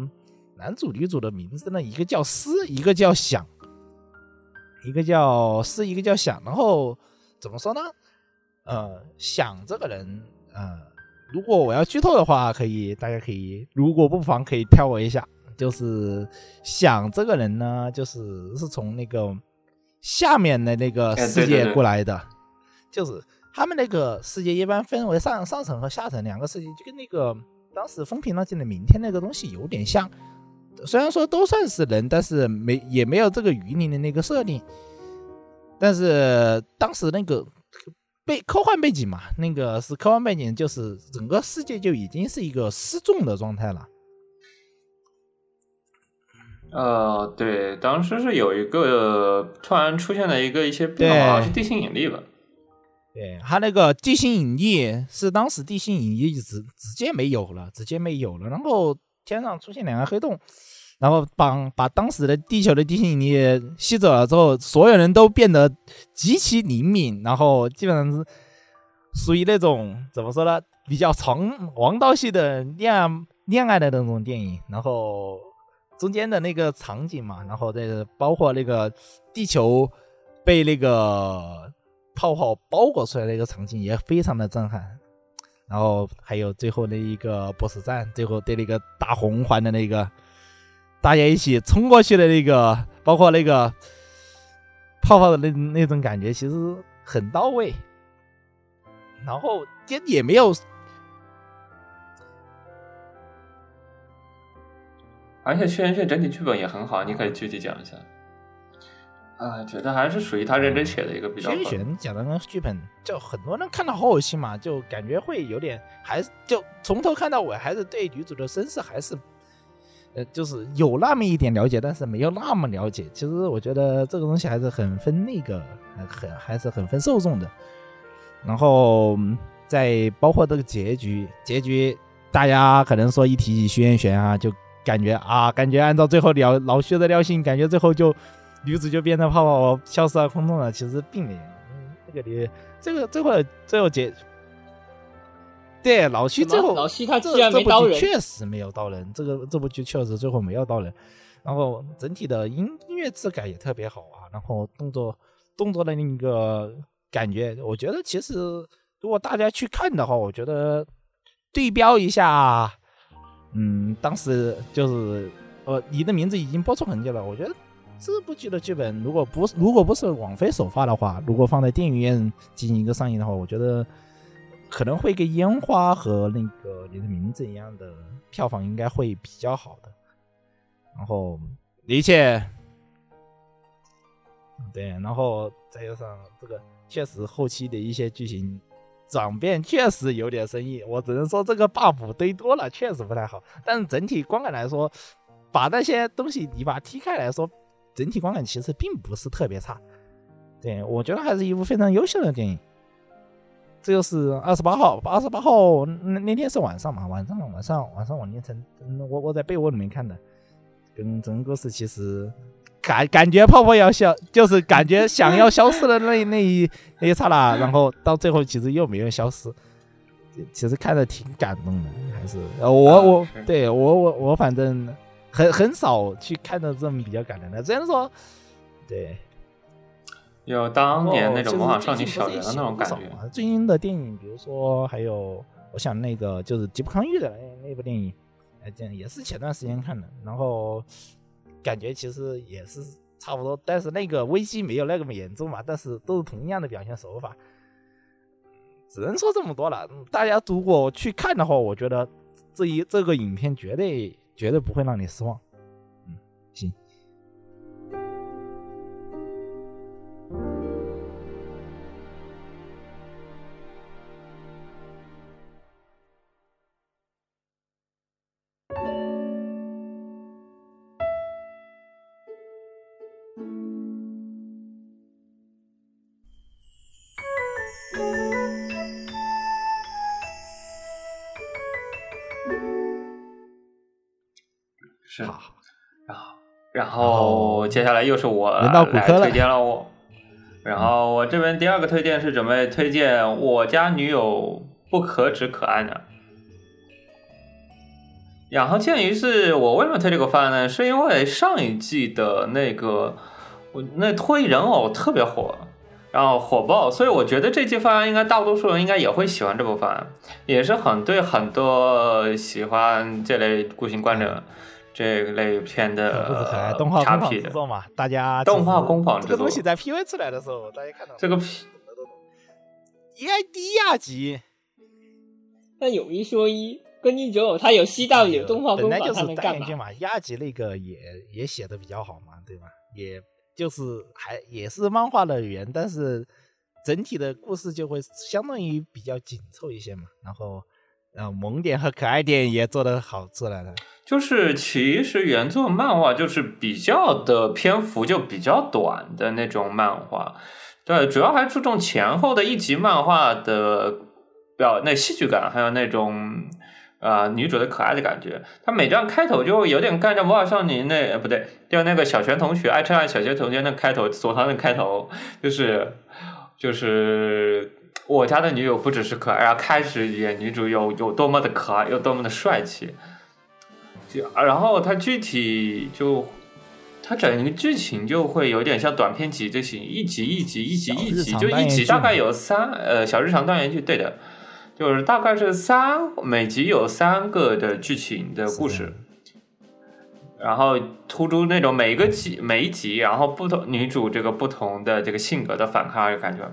男主女主的名字呢，一个叫思，一个叫想，一个叫思，一个叫想。然后怎么说呢？呃，想这个人，呃，如果我要剧透的话，可以，大家可以，如果不妨可以挑我一下。就是想这个人呢，就是是从那个下面的那个世界过来的，就是他们那个世界一般分为上上层和下层两个世界，就跟那个当时风平浪静的明天那个东西有点像。虽然说都算是人，但是没也没有这个鱼鳞的那个设定。但是当时那个。背科幻背景嘛，那个是科幻背景，就是整个世界就已经是一个失重的状态了。呃，对，当时是有一个突然出现了一个一些变化，是地心引力吧？对，他那个地心引力是当时地心引力直直接没有了，直接没有了，然后天上出现两个黑洞。然后把把当时的地球的地心引力吸走了之后，所有人都变得极其灵敏，然后基本上是属于那种怎么说呢，比较长王道系的恋恋爱的那种电影。然后中间的那个场景嘛，然后再包括那个地球被那个泡泡包裹出来的一个场景，也非常的震撼。然后还有最后的一个 BOSS 战，最后对那个大红环的那个。大家一起冲过去的那个，包括那个泡泡的那那种感觉，其实很到位。然后也也没有，而且《轩辕剑》整体剧本也很好，你可以具体讲一下。啊，觉得还是属于他认真写的一个比较好。薛选讲的那个剧本，就很多人看到后期嘛，就感觉会有点，还是就从头看到尾，还是对女主的身世还是，呃，就是有那么一点了解，但是没有那么了解。其实我觉得这个东西还是很分那个，呃很还是很分受众的。然后嗯再包括这个结局，结局大家可能说一提起徐彦玄啊，就感觉啊，感觉按照最后了老薛的料性，感觉最后就女主就变成泡泡消失在空中了。其实并没有，嗯这个你这个最后最后结，对老徐最后老徐他这这部剧确实没有刀人，这个这部剧确实最后没有刀人，然后整体的音音乐质感也特别好啊，然后动作动作的那个感觉，我觉得其实如果大家去看的话，我觉得对标一下，嗯，当时就是呃，你的名字已经播出很久了，我觉得。这部剧的剧本，如果不是如果不是网飞首发的话，如果放在电影院进行一个上映的话，我觉得可能会跟《烟花》和那个你的名字一样的票房应该会比较好的。然后一切，对，然后再加上这个，确实后期的一些剧情转变确实有点生硬，我只能说这个 buff 堆多了，确实不太好。但是整体观感来说，把那些东西你把它踢开来说，整体观感其实并不是特别差。对我觉得还是一部非常优秀的电影。这就是二十八号，二十八号那那天是晚上嘛，晚上晚上晚上我凌晨，嗯我我在被窝里面看的，跟整个故事其实感感觉泡泡要消，就是感觉想要消失的那那一那一刹那，然后到最后其实又没有消失，其实看着挺感动的，还是呃我啊我对我我我反正很很少去看到这么比较感人的，虽然说对。有当年那种哦模仿少女小圆的那种感觉最近的电影，比如说还有，我想那个就是吉卜康裕的那那部电影，哎，这样也是前段时间看的，然后感觉其实也是差不多，但是那个危机没有那个么严重嘛，但是都是同样的表现手法，只能说这么多了。嗯大家如果去看的话，我觉得这一这个影片绝对绝对不会让你失望。嗯，行。接下来又是我来推荐了我，然后我这边第二个推荐是准备推荐我家女友不可止可爱呢。然后鉴于是我为什么推这个番呢？是因为上一季的那个我那脱衣人偶特别火，然后火爆，所以我觉得这季番应该大多数人应该也会喜欢这部番，也是很对很多喜欢这类孤形观者这类片的不止可爱，动画工坊 P 的制作嘛，大家动画工坊这个东西在 PV 出来的时候，大家看到这个 EID 亚级，但有一说一，根据九偶他有 CW 动画本来工坊，就是单他能干嘛？亚级那个也也写的比较好嘛，对吧？也就是还也是漫画的语言，但是整体的故事就会相当于比较紧凑一些嘛。然后，呃，萌点和可爱点也做得好出来了。就是其实原作漫画就是比较的篇幅就比较短的那种漫画，对，主要还注重前后的一集漫画的表那戏剧感，还有那种啊、女主的可爱的感觉。它每章开头就有点干着魔法少女那呃不对，就那个小泉同学爱吃爱小学同学那开头，索堂的开头就是就是。我家的女友不只是可爱，然后开始演女主有有多么的可爱，有多么的帅气，就然后它具体就，它整个剧情就会有点像短篇集就行，一集一集一集一集，就一集大概有三呃小日常单元剧，对的，就是大概是三每集有三个的剧情的故事，然后突出那种每一个集每一集，然后不同女主这个不同的这个性格的反抗的感觉，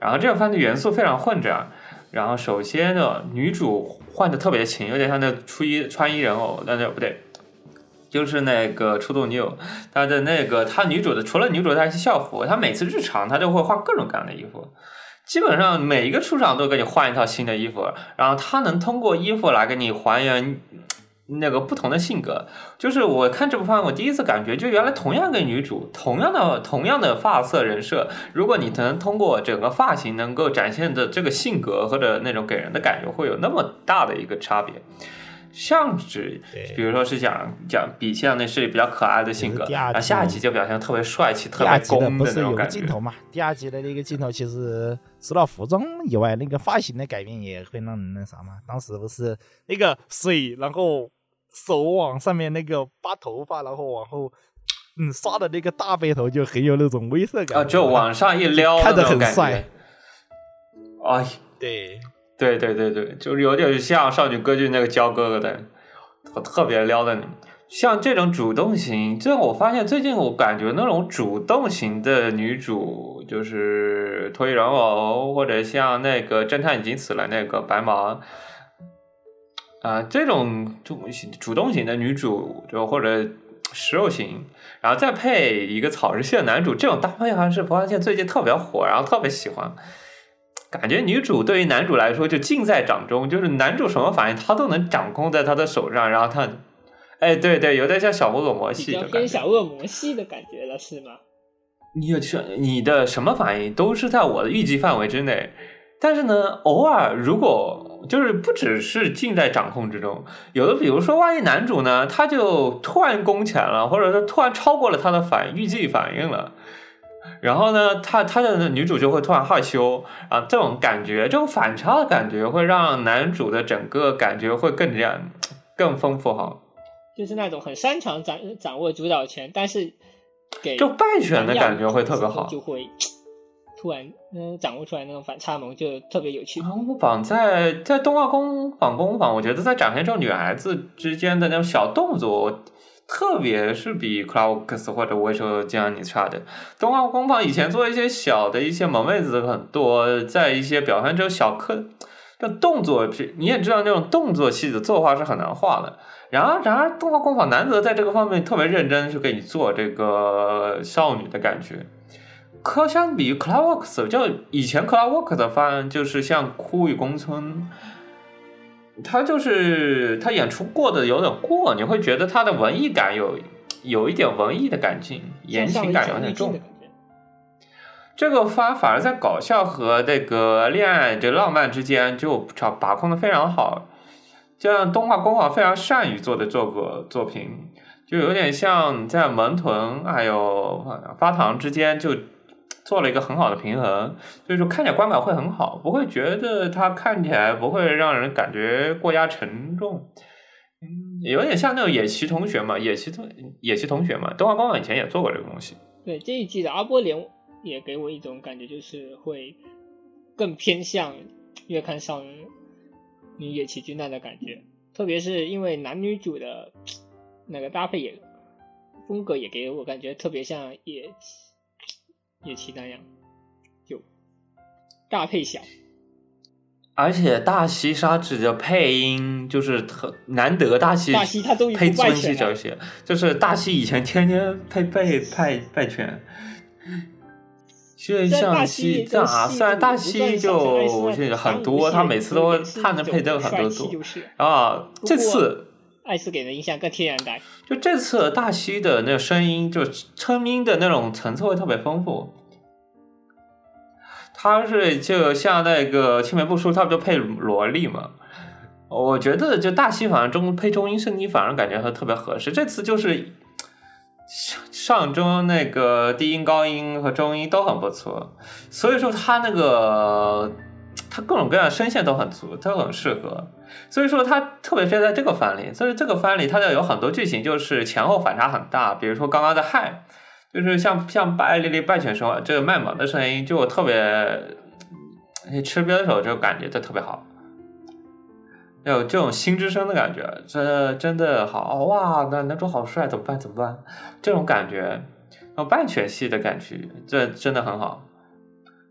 然后这个番的元素非常混杂。然后首先呢，女主换的特别勤，有点像那初一穿衣人偶，但是不对，就是那个初动女友，她的那个她女主的除了女主她是校服，她每次日常她就会换各种各样的衣服，基本上每一个出场都给你换一套新的衣服，然后她能通过衣服来给你还原那个不同的性格。就是我看这部番，我第一次感觉，就原来同样一个女主，同样的同样的发色人设，如果你能通过整个发型能够展现的这个性格或者那种给人的感觉，会有那么大的一个差别。像指对，比如说是讲讲比像那是比较可爱的性格，就是第二然后下一集就表现得特别帅气、特别攻的不是有个那种感觉。镜头嘛？第二集的那个镜头，其实除了服装以外，那个发型的改变也会让人那啥嘛。当时不是那个水，然后手往上面那个扒头发，然后往后嗯刷的那个大背头，就很有那种威慑感。啊，就往上一撩的看着很帅觉。哎，对对对对对，就是有点像少女歌剧那个娇哥哥的，我特别撩的你。像这种主动型，这我发现最近我感觉那种主动型的女主，就是脱衣人偶，或者像那个侦探已经死了那个白毛，啊、这种主主动型的女主，就或者食肉型，然后再配一个草食系的男主，这种搭配好像是发现最近特别火，然后特别喜欢。感觉女主对于男主来说就尽在掌中，就是男主什么反应他都能掌控在他的手上，然后他，哎，对对，有点像小恶魔系的感觉。偏小恶魔系的感觉了，是吗？你有去你的什么反应都是在我的预计范围之内，但是呢，偶尔如果就是不只是尽在掌控之中，有的比如说，万一男主呢，他就突然攻前了，或者说突然超过了他的反预计反应了。然后呢，他他的女主就会突然害羞啊，这种感觉，这种反差的感觉，会让男主的整个感觉会更这样更丰富哈。就是那种很擅长掌掌握主导权，但是给就败选的感觉会特别好。就会突然嗯掌握出来那种反差萌，就特别有趣。工坊在在动画工坊工坊，我觉得在展现这种女孩子之间的那种小动作，特别是比 Cloudx 或者维修江你差的。动画工坊以前做一些小的一些萌妹子很多，在一些表现这种小刻。这动作，你也知道，那种动作戏的作画是很难画的。然而，然而，动画工坊难得在这个方面特别认真，去给你做这个少女的感觉。可相比于 Cloudworks，就以前 Cloudworks 的番，就是像《枯与宫村》，他就是他演出过的有点过，你会觉得他的文艺感有有一点文艺的感情，言情感有点重。这个番反而在搞笑和那个恋爱这浪漫之间就把把控的非常好，就像动画工坊非常善于做的这个作品，就有点像在萌豚还有发糖之间就做了一个很好的平衡，所以说看起来观感会很好，不会觉得它看起来不会让人感觉过压沉重。嗯，有点像那种野崎同学嘛，野崎同野崎同学嘛，动画官网以前也做过这个东西。对这一季的阿波连也给我一种感觉，就是会更偏向月刊少女野崎君奈的感觉，特别是因为男女主的那个搭配也风格也给我感觉特别像野野崎那样，就大配小。而且大西沙指的配音就是特难得，大西大西他终于配村不败犬了西这些，就是大西以前天天配配配败犬，就虽然大像西西啊，虽然大西就就很多，他每次都他能配的很多多就是啊。这次艾斯给人印象更天然呆。就这次大西的那个声音，就声音的那种层次会特别丰富。他是就像那个青梅不输，他不就配萝莉嘛？我觉得就大西反正中配中音声音反而感觉还特别合适。这次就是上上中那个低音、高音和中音都很不错，所以说他那个他各种各样声线都很足，都很适合。所以说他特别是在这个番里，所以这个番里它就有很多剧情就是前后反差很大，比如说刚刚的嗨。就是像像拜丽丽拜犬说这个卖萌的声音，就特别，你吃瘪的时候就感觉就特别好，有这种心之声的感觉，这真的好哇！那男主好帅，怎么办？怎么办？这种感觉，然后半犬系的感觉，这真的很好。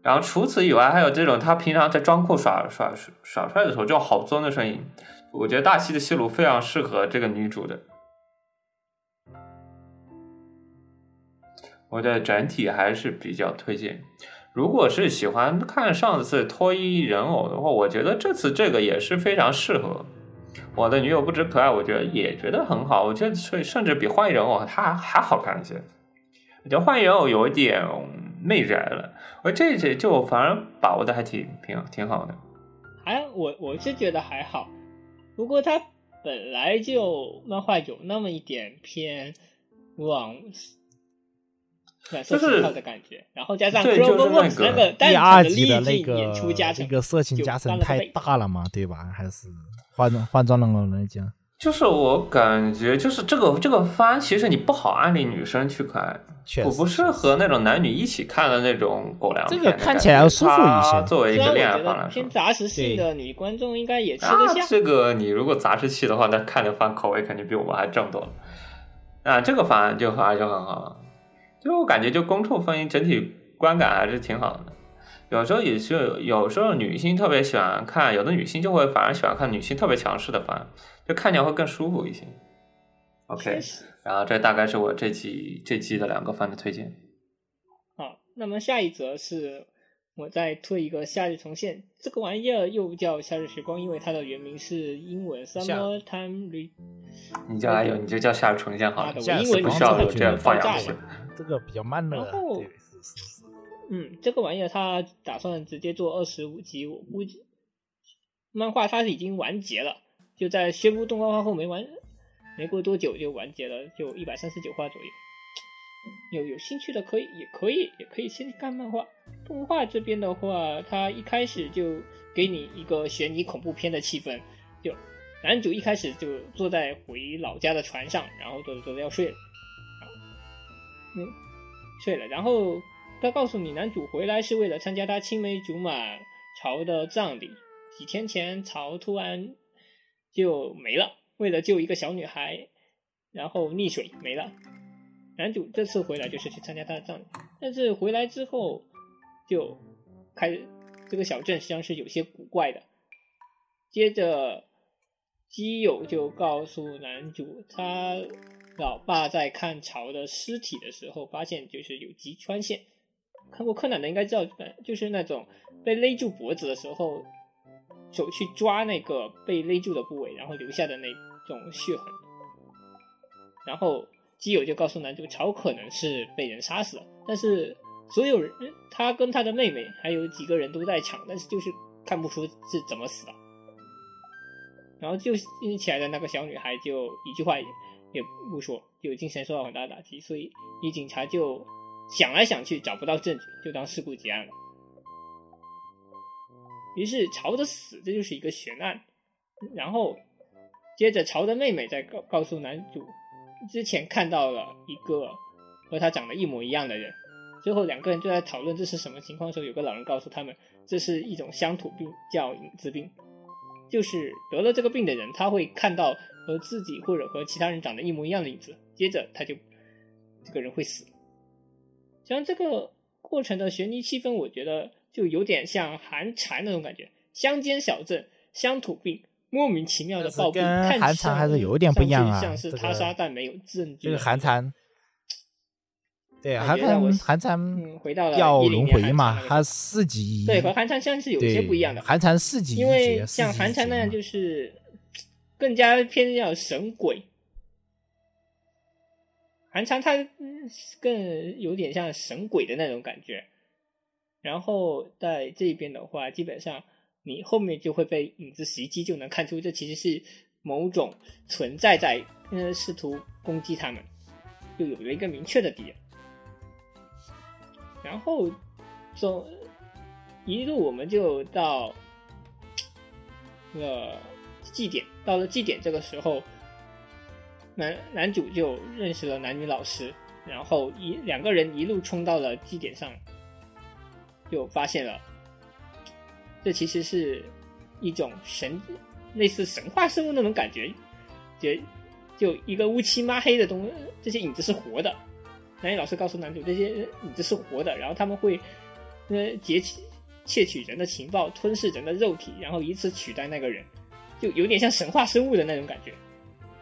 然后除此以外，还有这种他平常在装酷耍耍耍帅的时候，就好尊的声音，我觉得大西的戏路非常适合这个女主的。我的整体还是比较推荐。如果是喜欢看上次脱衣人偶的话，我觉得这次这个也是非常适合。我的女友不止可爱，我觉得也觉得很好。我觉得甚甚至比换人偶它还好看一些。我觉得换人偶有一点媚宅了，我这这就反而把握的还挺挺挺好的。还我我是觉得还好，不过他本来就漫画有那么一点偏往暖色就是情套的感觉，然后加上那个那个单第二场的集的那历镜演出加成，个这个色情加成太大了嘛，对吧？还是换换装了来讲，就是我感觉，就是这个这个番，其实你不好安利女生去看，我不适合那种男女一起看的那种狗粮这。个看起来要舒服一些作为一个恋爱番来说得偏，杂食性的女观众应该也吃啊得下，，这个你如果杂食系的话，那看的番口味肯定比我们还正多了。啊，这个番就反而就很好，就我感觉就公处分整体观感还是挺好的。有时候也是，有时候女性特别喜欢看，有的女性就会反而喜欢看女性特别强势的番，就看起来会更舒服一些。OK，然后这大概是我这期这期的两个番的推荐。好，那么下一则是我再推一个《夏日重现》，这个玩意儿又叫《夏日时光》，因为它的原名是英文 Summer Time Re。你叫来有你就叫夏日重现好了英文不需要有这样放羊戏爆炸了。这个比较慢的然后。嗯，这个玩意儿它打算直接做二十五集，我估计漫画它是已经完结了，就在宣布动画化后没完，没过多久就完结了，就一百三十九话左右。有有兴趣的可以，也可以，也可以先看漫画。动画这边的话，它一开始就给你一个悬疑恐怖片的气氛，就男主一开始就坐在回老家的船上，然后坐着坐着要睡了，嗯，睡了，然后他告诉你，男主回来是为了参加他青梅竹马曹的葬礼。几天前，曹突然就没了，为了救一个小女孩，然后溺水没了。男主这次回来就是去参加他的葬礼，但是回来之后就开这个小镇实际上是有些古怪的。接着，基友就告诉男主，他老爸在看曹的尸体的时候，发现就是有击穿线。看过柯南的应该知道，就是那种被勒住脖子的时候，手去抓那个被勒住的部位，然后留下的那种血痕。然后基友就告诉男主，曹可能是被人杀死了，但是所有人，他跟他的妹妹还有几个人都在场，但是就是看不出是怎么死的。然后救起来的那个小女孩就一句话也也不说，就精神受到很大的打击，所以女警察就想来想去找不到证据，就当事故结案了。于是曹的死这就是一个悬案，然后接着曹的妹妹再告告诉男主，之前看到了一个和他长得一模一样的人，最后两个人就在讨论这是什么情况的时候，有个老人告诉他们，这是一种乡土病，叫影子病。就是得了这个病的人，他会看到和自己或者和其他人长得一模一样的影子，接着他就这个人会死。像这个过程的悬疑气氛，我觉得就有点像寒蝉那种感觉，乡间小镇乡土病，莫名其妙的暴毙，跟看寒蝉还是有点不一样啊像是他杀，但没有证据。这个寒蝉，对啊，寒感觉让我蝉寒蝉嗯，回到了要10轮年回嘛，它寒蝉那个四级，对和寒蝉像是有些不一样的，寒蝉四级因为，像寒蝉那样就是更加偏向神鬼，寒蝉它更有点像神鬼的那种感觉。然后在这边的话，基本上你后面就会被影子袭击，就能看出这其实是某种存在在呃试图攻击他们，就有了一个明确的敌人。然后走一路我们就到那个祭典，到了祭典这个时候，男男主就认识了男女老师，然后一两个人一路冲到了祭典上，就发现了，这其实是一种神，类似神话生物那种感觉，就就一个乌漆抹黑的东，这些影子是活的。男女老师告诉男主，这些影子是活的，然后他们会呃劫取窃取人的情报，吞噬人的肉体，然后以此取代那个人，就有点像神话生物的那种感觉。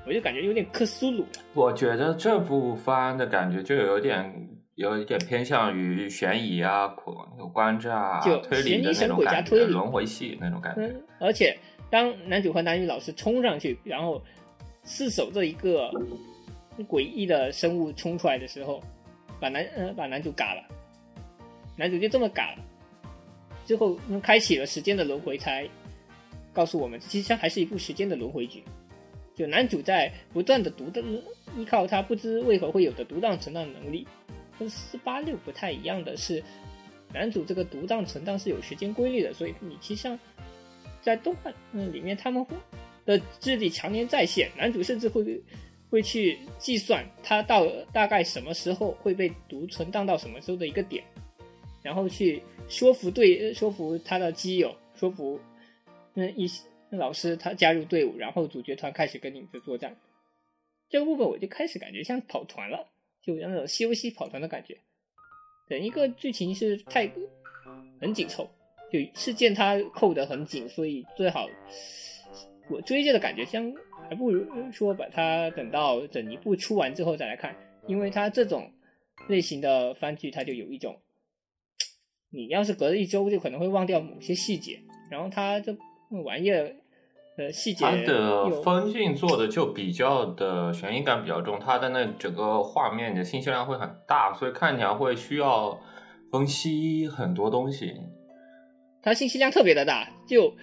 我就感觉有点克苏鲁了。我觉得这部番的感觉就有点有一点偏向于悬疑啊、恐有关战啊、就推理的那种感觉，鬼加推理轮回戏那种感觉。嗯，而且当男主和男女老师冲上去，然后四手这一个诡异的生物冲出来的时候，把男呃把男主嘎了，男主就这么嘎了，最后嗯开启了时间的轮回，才告诉我们，其实它还是一部时间的轮回剧。就男主在不断的独的依靠他不知为何会有的独当存档能力，跟四八六不太一样的是，男主这个独当存档是有时间规律的，所以你其实上在动画嗯里面他们会的智力常年在线，男主甚至会会去计算他到大概什么时候会被读存档到什么时候的一个点，然后去说服对说服他的基友，说服嗯一些老师他加入队伍，然后主角团开始跟影子作战。这个部分我就开始感觉像跑团了，就有那种西游记跑团的感觉。整一个剧情是太很紧凑，就事件它扣得很紧，所以最好我追着的感觉，像还不如说把它等到整一部出完之后再来看，因为它这种类型的番剧，它就有一种，你要是隔了一周就可能会忘掉某些细节，然后它这玩意儿的细节它的又分镜做的就比较的悬疑感比较重，它的那整个画面的信息量会很大，所以看起来会需要分析很多东西。它信息量特别的大，就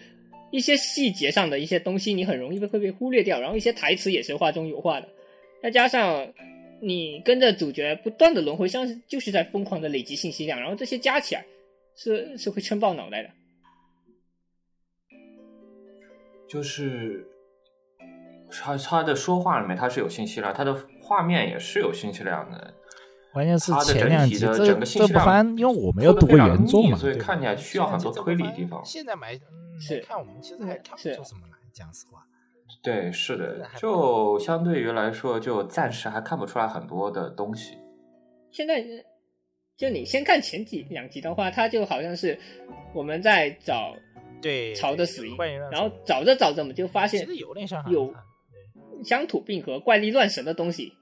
一些细节上的一些东西，你很容易被会被忽略掉，然后一些台词也是画中有画的，再加上你跟着主角不断的轮回，像是就是在疯狂的累积信息量，然后这些加起来是是会撑爆脑袋的。就是他他的说话里面他是有信息量，他的画面也是有信息量的。关键是它的整前两集体的这整个信息量这因为我没有读过原作嘛，所以看起来需要很多推理地方。现在买嗯是看我们其实还看不是出什么来，讲实话。对，是的，就相对于来说，就暂时还看不出来很多的东西。现在就你先看前几两集的话，它就好像是我们在找对曹的死然后找着找着，我们就发现有点像有乡土病和怪力乱神的东西，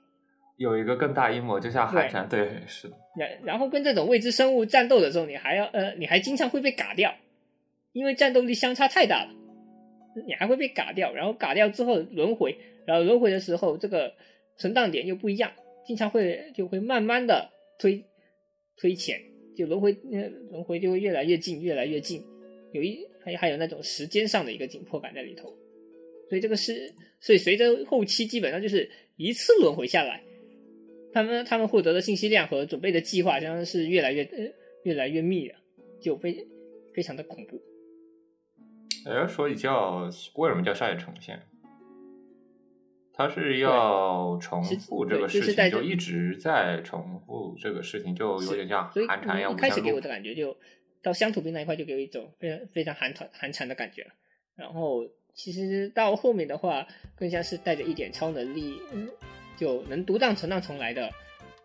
有一个更大阴谋，就像海战，对，是的，然然后跟这种未知生物战斗的时候，你还要呃，你还经常会被嘎掉，因为战斗力相差太大了，你还会被嘎掉。然后嘎掉之后轮回，然后轮回的时候这个存档点又不一样，经常会就会慢慢的推推前，就轮回呃轮回就会越来越近，越来越近，有一还还有那种时间上的一个紧迫感在里头。所以这个是，所以随着后期基本上就是一次轮回下来，他们他们获得的信息量和准备的计划，相当是越来越呃越来越密了，就非非常的恐怖。哎，所以叫为什么叫下一重现？他是要重复这个事情，是就一直在重复这个事情，就有点像寒蝉一样你一无限录开始给我的。感觉就到乡土兵那一块就给我一种非常非常寒团寒蝉的感觉了。然后其实到后面的话，更像是带着一点超能力，就能独当存档重来的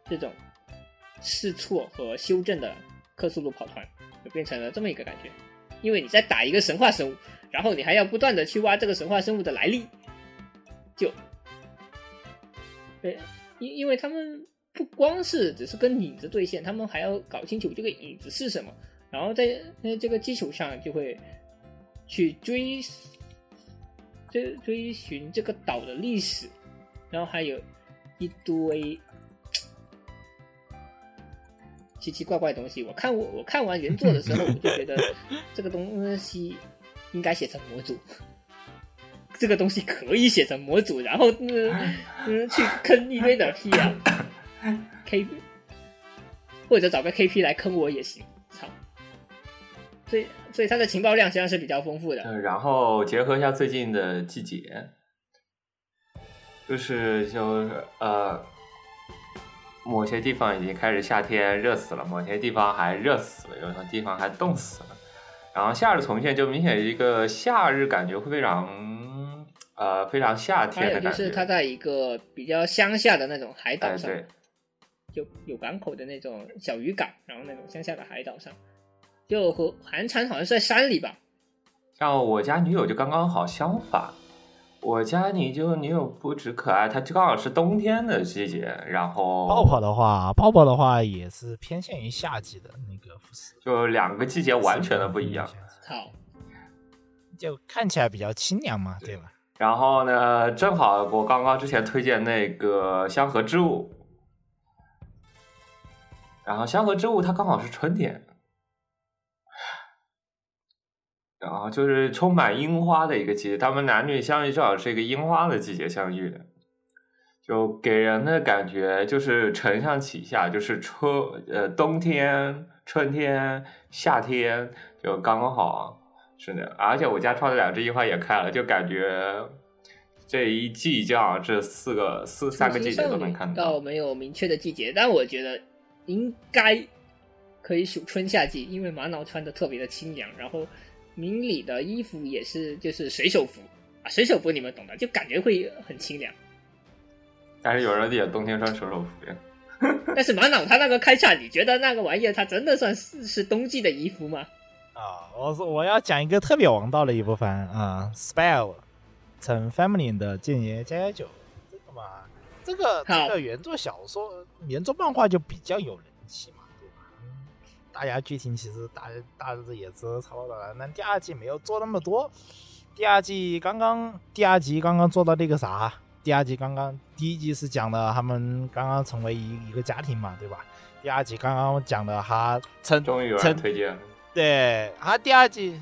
这种试错和修正的克苏鲁跑团，就变成了这么一个感觉。因为你在打一个神话生物，然后你还要不断的去挖这个神话生物的来历，就，对，因因为他们不光是只是跟影子对线，他们还要搞清楚这个影子是什么，然后在在这个基础上就会去追追追寻这个岛的历史，然后还有一堆奇奇怪怪的东西。我看我我看完原作的时候，我就觉得这个东西应该写成模组。这个东西可以写成模组，然后嗯、嗯去坑一堆的 P 啊，K，或者找个 KP 来坑我也行，操！所以所以它的情报量实际上是比较丰富的，嗯，然后结合一下最近的季节，就是就是呃，某些地方已经开始夏天热死了，某些地方还热死了，有些地方还冻死了。然后夏日重现就明显一个夏日感觉会非常呃非常夏天的感觉。是它在一个比较乡下的那种海岛上，哎对，就有港口的那种小渔港，然后那种乡下的海岛上，就和寒蝉好像是在山里吧，像我家女友就刚刚好相反，我家你就女友不止可爱，她就刚好是冬天的季节，然后泡泡的话，泡泡的话也是偏向于夏季的那个肤色，就两个季节完全的不一样。好，就看起来比较清凉嘛，对吧？然后呢，正好我刚刚之前推荐那个香河之物，然后香河之物它刚好是春天，然后就是充满樱花的一个季节，他们男女相遇正好是一个樱花的季节相遇的，就给人的感觉就是承上启下，就是春呃冬天、春天、夏天就刚刚好。是的，而且我家窗的两只樱花也开了，就感觉这一季这样这四个四三个季节都能看到到。没有明确的季节，但我觉得应该可以数春夏季，因为玛瑙穿的特别的清凉，然后明里的衣服也是就是水手服啊，水手服你们懂的，就感觉会很清凉。但是有人也冬天穿水手服呀。但是玛瑙他那个开叉，你觉得那个玩意儿它真的算是是冬季的衣服吗？啊，我说我要讲一个特别王道的一部分啊，Spell，成 Family 的间谍加加酒，这个嘛，这个这个原作小说、原作漫画就比较有人气嘛？大家剧情其实大大致也知差不多了，那第二季没有做那么多，第二季刚刚第二集刚刚做到那个啥，第二集刚刚第一集是讲的他们刚刚成为一一个家庭嘛，对吧？第二集刚刚讲的他成终于有人推荐了。对，他第二季，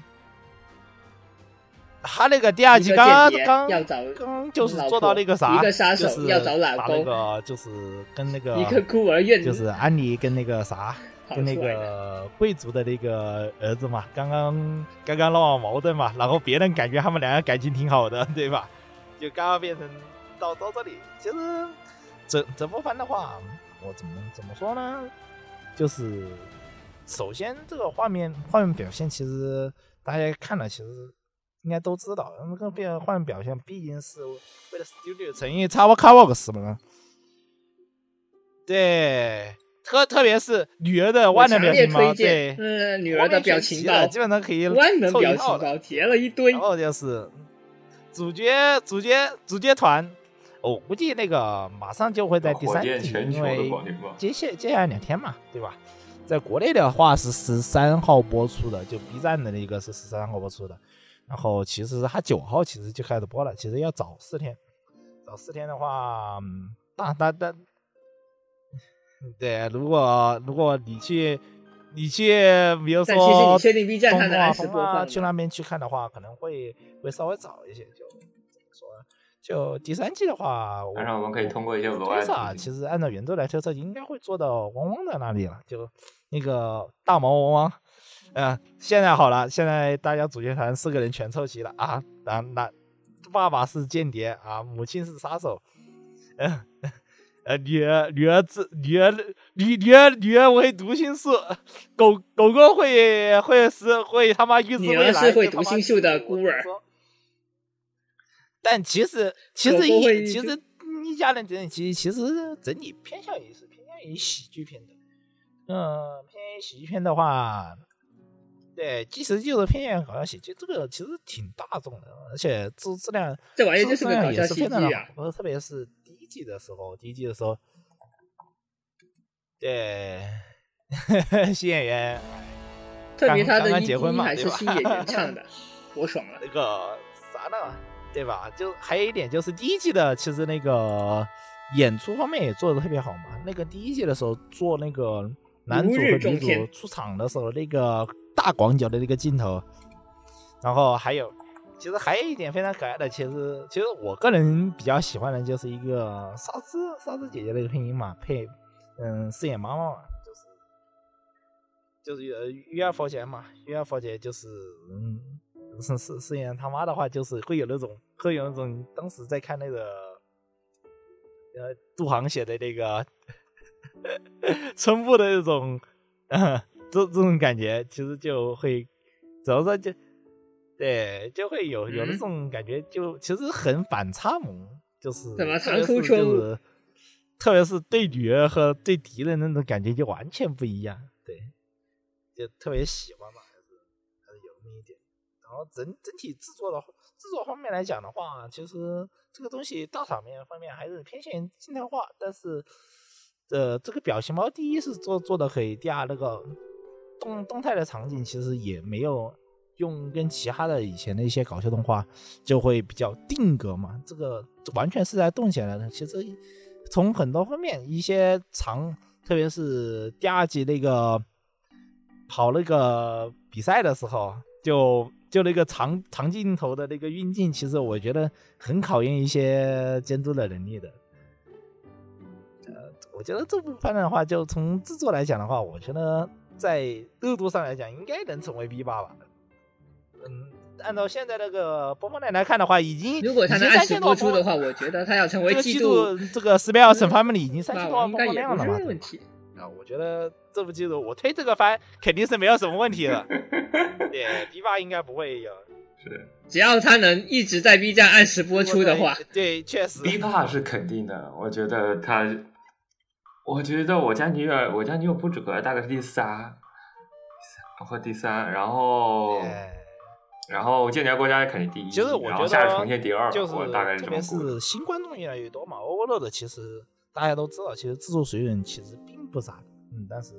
他那个第二季刚刚刚就是做到那个啥，一个杀手要找老公，那个就是跟那个一个孤儿院，就是安妮跟那个啥，跟那个贵族的那个儿子嘛，刚刚刚刚闹完矛盾嘛，然后别人感觉他们两个感情挺好的，对吧？就刚刚变成到到这里，其实这这部番的话，我怎么怎么说呢？就是。首先，这个画面画面表现，其实大家看了，其实应该都知道，那个变画面表现毕竟是为了 Studio 诚意，X Works 嘛。对，特特别是女儿的万能表情包，对，嗯，女儿的表情包基本上可以万能表情包叠了一堆。然后就是主角主角主角团，我估计那个马上就会在第三季，因为接下接下来两天嘛，对吧？在国内的话是十三号播出的，就 B 站的那个是十三号播出的，然后其实他九号其实就开始播了，其实要早四天，早四天的话，大大大，对，如果如果你去你去，比如说动画风啊，去那边去看的话，可能会会稍微早一些，就怎么说？就第三季的话，当然我们可以通过一些额外的，其实按照原作来推测，应该会做到汪汪的那里了，就那个大毛汪汪。嗯，现在好了，现在大家主角团四个人全凑齐了啊！那那爸爸是间谍啊，母亲是杀手，嗯呃，女儿女儿自女儿女女儿女儿为读心术，狗狗狗会会是会他妈预知未来，女儿是会读心术的孤儿。但其实，其实一其实一家人整体其实整体偏向于是偏向于喜剧片的，嗯，偏向于喜剧片的话，对，其实就是偏向于搞笑喜剧，这个其实挺大众的，而且质质量这玩意就是个搞笑喜剧啊，不是特别是季的时候，第一季的时候，对，新演员，特别他的刚结婚嘛，还是新演员唱的，我爽了，那个啥呢？对吧？就还有一点就是第一季的，其实那个演出方面也做的特别好嘛。那个第一季的时候做那个男主和女主出场的时候，那个大广角的那个镜头，然后还有，其实还有一点非常可爱的，其实其实我个人比较喜欢的就是一个沙子沙子姐姐那个配音嘛，配嗯饰演妈妈嘛，就是就是呃玉儿佛姐嘛，玉儿佛姐就是嗯。是是饰演他妈的话，就是会有那种，会有那种当时在看那个，呃，杜航写的那个 春布的那种，这这种感觉，其实就会，主要说就，对，就会有有那种感觉，就其实很反差萌，就是怎么特别是特别是对女儿和对敌人那种感觉就完全不一样，对，就特别喜欢嘛。还是还是幽默一点然后整整体制作的制作方面来讲的话，其实这个东西大场面方面还是偏向静态化，但是呃，这个表情包第一是做做的可以，第二那个动动态的场景其实也没有用跟其他的以前的一些搞笑动画就会比较定格嘛，这个完全是在动起来的。其实从很多方面，一些长，特别是第二季那个跑那个比赛的时候，就就那个长长镜头的那个运镜，其实我觉得很考验一些监督的能力的。呃，我觉得这部分的话，就从制作来讲的话，我觉得在热度上来讲，应该能成为 B 八吧。嗯，按照现在那个播放量来看的话，已经如果他能按时三千多播出的话，我觉得他要成为这个季季度度这个《十秒惩罚们》里已经三千多万播放量了嘛不是问？题。啊，我觉得这部季度我推这个番肯定是没有什么问题的。对，B 八应该不会有是只要他能一直在 B 站按时播出的话，，对，确实 B 怕是肯定的，我觉得他，我觉得我家女友，我家女友不止个大概是第三，或第三，然后哎然后《间谍国家》肯定第一，其实我觉然后下重现第二，就是我大概这么估的是新观众越来越多嘛，Overload 其实大家都知道，其实制作水准其实并不咋的，嗯，但是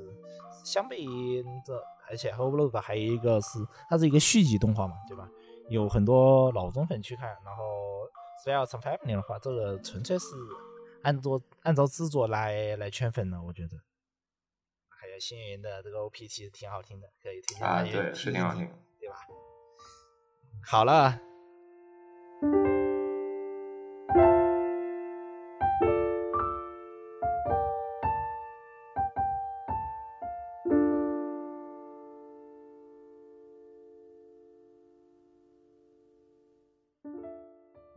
相比于这，而且 Overload 还有一个是它是一个续集动画嘛，对吧？有很多老忠粉去看，然后 Spell 乘 Family 的话，这个纯粹是按照按照制作来来圈粉的，我觉得。还有星云的这个 OPT 挺好听的，可以推荐啊，大家对，是挺好听的。好了，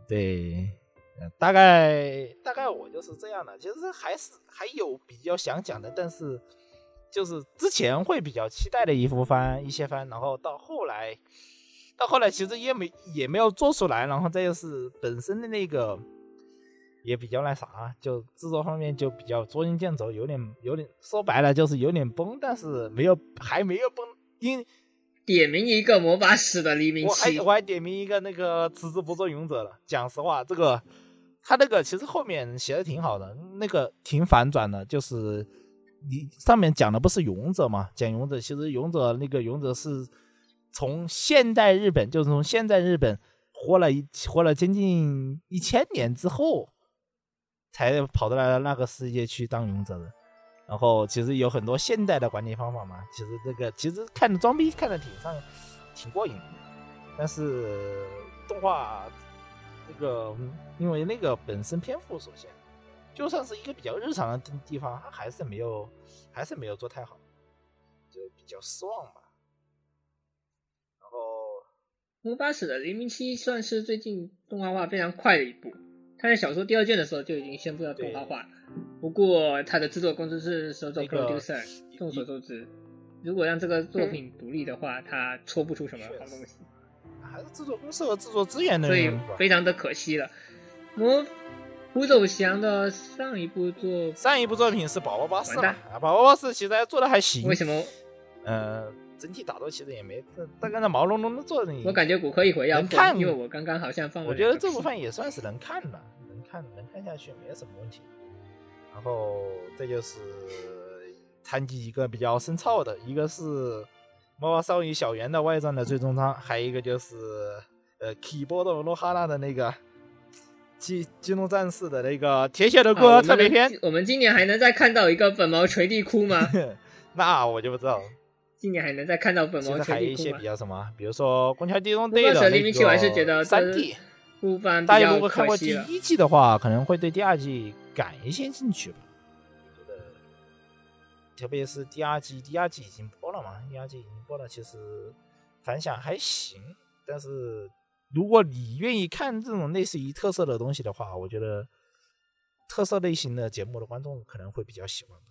对，大概大概我就是这样的。其实还是还有比较想讲的，但是就是之前会比较期待的一部番一些番，然后到后来，到后来其实也没也没有做出来，然后再就是本身的那个也比较那啥，就制作方面就比较捉襟见肘，有点有点说白了就是有点崩，但是没有还没有崩，因点名一个魔法使的黎明我还期我，还点名一个那个辞职不做勇者了。讲实话，这个他那个其实后面写的挺好的，那个挺反转的，就是你上面讲的不是勇者嘛？讲勇者，其实勇者那个勇者是从现代日本，就是从现代日本活了一活了将近一千年之后，才跑到了那个世界去当勇者的。然后其实有很多现代的管理方法嘛，其实这个其实看着装逼看着挺上挺过瘾，但是动画这个因为那个本身篇幅所限，就算是一个比较日常的地方，它还是没有还是没有做太好，就比较失望吧。魔法使的黎明期算是最近动画化非常快的一部。他在小说第二卷的时候就已经宣布要动画化了，不过他的制作公司是手冢那个 producer，众所周知，如果让这个作品独立的话，他搓不出什么好东西，还是制作公司和制作资源的所以。非常的可惜了。魔胡走翔的上一部作上一部作品是《宝宝巴士》宝宝巴士》其实还做的还行。为什么呃，整体打斗其实也没，这大概那毛茸茸的坐着你，我感觉骨科一回要能看疯？因为我刚刚好像放我觉得这部分也算是能看的，能看能看下去，没什么问题。然后这就是谈及一个比较深造的，一个是《魔法少女小圆》的外传的最终章，还有一个就是呃 Keyboard 罗哈娜的那个机机动战士的那个铁血的歌啊我们特别篇，能我们今年还能再看到一个粉毛垂地哭吗？那我就不知道了。今年还能再看到本毛其实还有一些比？较什么，比如说《宫桥机动不队》的觉得个三 D，部分大家如果看过第。一季的话，可能会对第二季感一些兴趣吧。觉得，特别是第二季，第二季已经播了嘛，第二季已经播了，其实反响还行。但是如果你愿意看这种类似于特色的东西的话，我觉得特色类型的节目的观众可能会比较喜欢吧。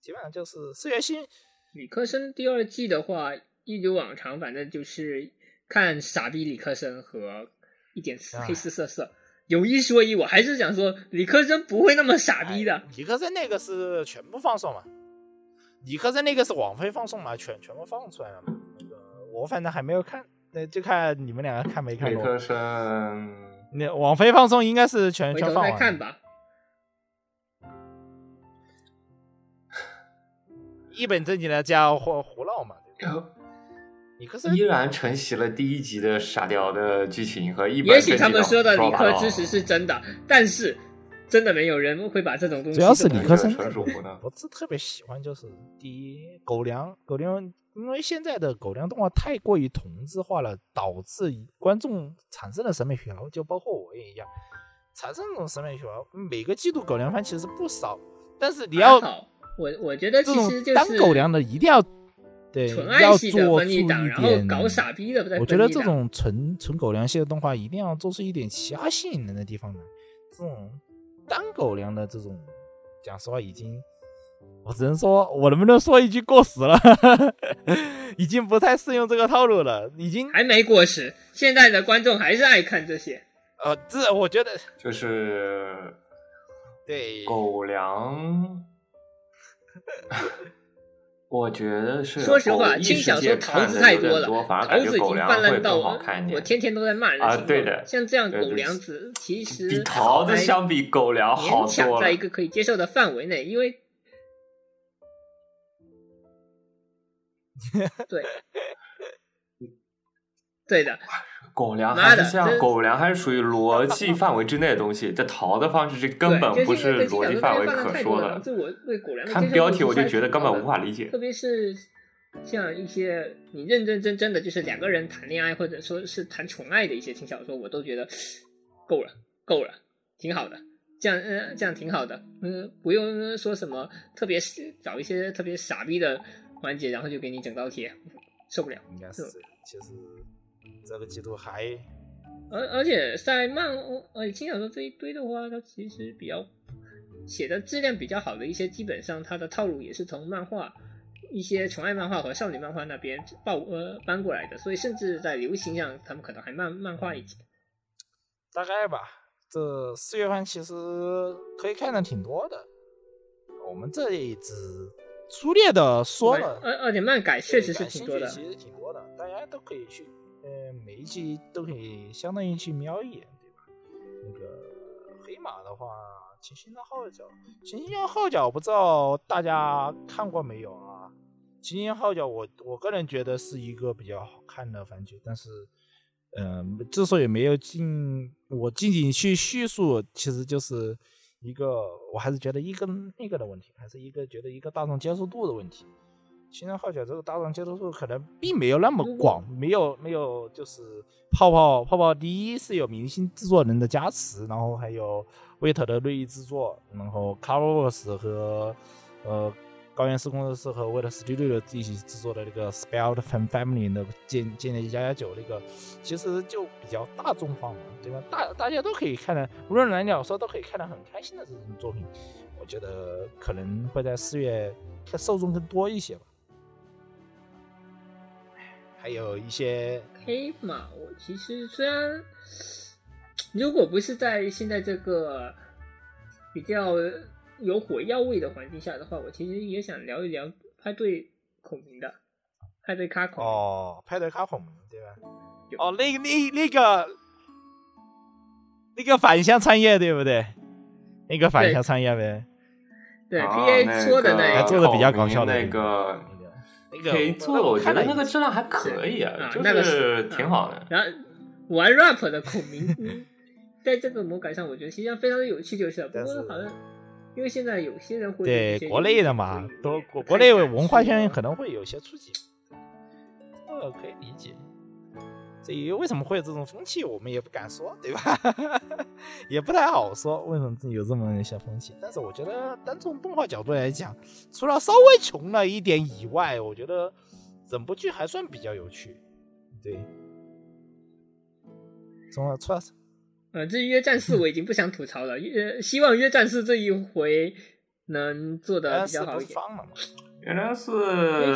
基本上就是四月新理科生第二季的话，一如往常，反正就是看傻逼理科生和一点啊黑丝色色。有一说一，我还是想说，理科生不会那么傻逼的。哎理科生那个是全部放送嘛？理科生那个是网飞放送嘛？全全部放出来了嘛？那个我反正还没有看，那就看你们两个看没看过。理科生，那网飞放送应该是全全放完看吧。一本正经的叫胡胡闹嘛，对吧？理科生依然承袭了第一集的傻屌的剧情和一本也许他们说的理科知识是真的，但是真的没有人会把这种东西主要是理科生纯属胡闹。不是特别喜欢，就是第一狗粮狗粮，因为现在的狗粮动画太过于同质化了，导致观众产生了审美疲劳，就包括我也一样，产生这种审美疲劳。每个季度狗粮番其实不少，但是你要我我觉得其实就是当狗粮的一定要对纯要爱系的做出一分一档，然后点搞傻逼的再我觉得这种纯纯狗粮系的动画一定要做出一点其他吸引人的地方来。这种当狗粮的这种，讲实话已经，我只能说，我能不能说一句过时了？已经不太适用这个套路了，已经还没过时，现在的观众还是爱看这些。呃，这我觉得就是对狗粮，我觉得是说实话，轻小说桃子太多了，桃子已经泛滥到会更好看一点。我天天都在骂人啊对的像这样狗粮子，其实比桃子相比狗粮好勉强多了在一。个可以接受的范围内，因为 对对的，狗粮还是这样，这狗粮还是属于 逻辑范围之内的东西。这逃的方式是根本不是逻辑范围可说的。看标题我就觉得根本无法理解。特别是像一些你认认真真的就是两个人谈恋爱，或者说是谈宠爱的一些轻小说，我都觉得够了，够了，挺好的。这样，嗯、这样挺好的。嗯、不用说什么特别找一些特别傻逼的环节，然后就给你整倒贴，受不了。应该是。其实这个季度还而而且在漫呃轻小说这一堆的话，它其实比较写的质量比较好的一些，基本上它的套路也是从漫画一些纯爱漫画和少女漫画那边报呃搬过来的，所以甚至在流行上，他们可能还漫漫画一些。大概吧。这四月份其实可以看的挺多的，我们这里只粗略的说了。而而且漫改确实是挺多的，其实挺多的，大家都可以去，呃，每一集都可以相当于去瞄一眼，对吧？那个黑马的话，清新的号角，清新的号角，不知道大家看过没有啊？清新号角我，我个人觉得是一个比较好看的番剧，但是，嗯、之所以没有进，我仅仅去叙述，其实就是一个，我还是觉得一个那个的问题，还是一个觉得一个大众接受度的问题。新人号角这个大众接受度可能并没有那么广，没有没有就是泡泡泡泡第一是有明星制作人的加持，然后还有威特的锐意制作，然后 Carlos 和呃高原市工作室和威特 Studio 一起制作的那个 Spelled Fan Family 的建建立加加九那个，其实就比较大众化嘛，对吧？大大家都可以看的，无论男女老少都可以看得很开心的这种作品，我觉得可能会在四月受众更多一些吧。还有一些黑马，我其实虽然如果不是在现在这个比较有火药味的环境下的话，我其实也想聊一聊派对孔明的派对卡孔。哦，派对卡孔明对吧？哦，那个那那个那个反向创业对不对？那个反向创业呗，对啊 P A 说的那那个做的比较搞笑的那个那个那个可以做，我觉得那个质量还可以啊啊，就那个是是挺好的。然后玩 rap 的孔明，嗯在这个魔改上，我觉得实际上非常的有趣，就是了。不过好像因为现在有些人会对国内的嘛，都国国国内文化圈可能会有些触及，这个可以理解。至于为什么会有这种风气，我们也不敢说，对吧？也不太好说为什么有这么一些风气。但是我觉得，单从动画角度来讲，除了稍微穷了一点以外，我觉得整部剧还算比较有趣。对，从了出了呃，至于约战士，我已经不想吐槽了。约希望约战士这一回能做的比较好一点。原来是